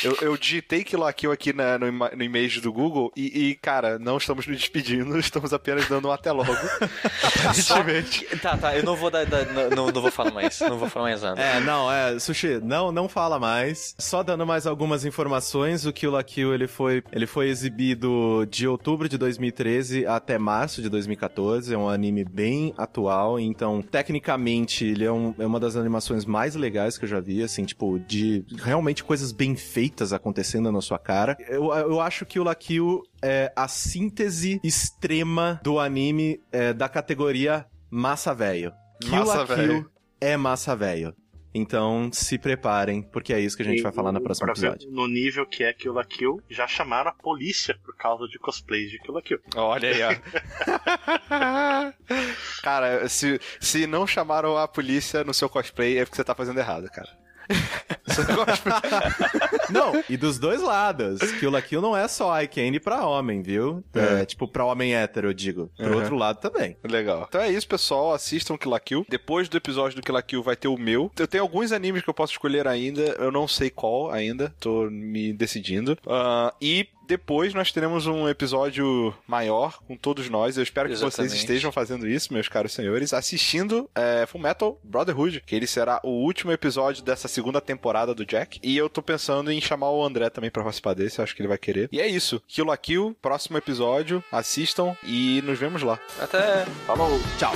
eu, eu digitei Kill la Kill aqui na- no, no e-mail do Google e, e, cara, não estamos nos despedindo, estamos apenas dando um até logo. Aparentemente. Tá, tá, eu não vou dar, dar- não, não vou falar mais, não vou falar mais nada. É, não, é, Sushi, não, não fala mais. Só dando mais algumas informações, o Kill la Kill, ele foi, ele foi exibido de outubro de 2013 até março de 2014, é um anime bem atual, então, tecnicamente, ele é, um- é uma das animações mais legais que eu já vi, assim, tipo, de realmente coisas bem feitas acontecendo na sua cara. Eu, eu acho que o La Kill é a síntese extrema do anime é, da categoria massa velho. Kill Massa la velho. Kill é massa velho. Então, se preparem, porque é isso que a gente E vai falar no próximo pra ver episódio. No nível que é Kill la Kill, já chamaram a polícia por causa de cosplays de Kill la Kill. Olha aí, ó. cara, se, se não chamaram a polícia no seu cosplay, é porque você tá fazendo errado, cara. Não, e dos dois lados. Kill la Kill não é só eye candy pra homem, viu? É, tipo, pra homem hétero, eu digo. Pro Uhum. outro lado também. Legal. Então é isso, pessoal. Assistam Kill la Kill. Depois do episódio do Kill la Kill vai ter o meu. Eu tenho alguns animes que eu posso escolher ainda. Eu não sei qual ainda. Tô me decidindo. Ah, e depois nós teremos um episódio maior com todos nós. Eu espero que vocês estejam fazendo isso, meus caros senhores, assistindo é, Full Metal Brotherhood, que ele será o último episódio dessa segunda temporada do Jack. E eu tô pensando em chamar o André também pra participar desse, eu acho que ele vai querer. E é isso. Kill la Kill, próximo episódio. Assistam e nos vemos lá. Até. Falou! Tchau.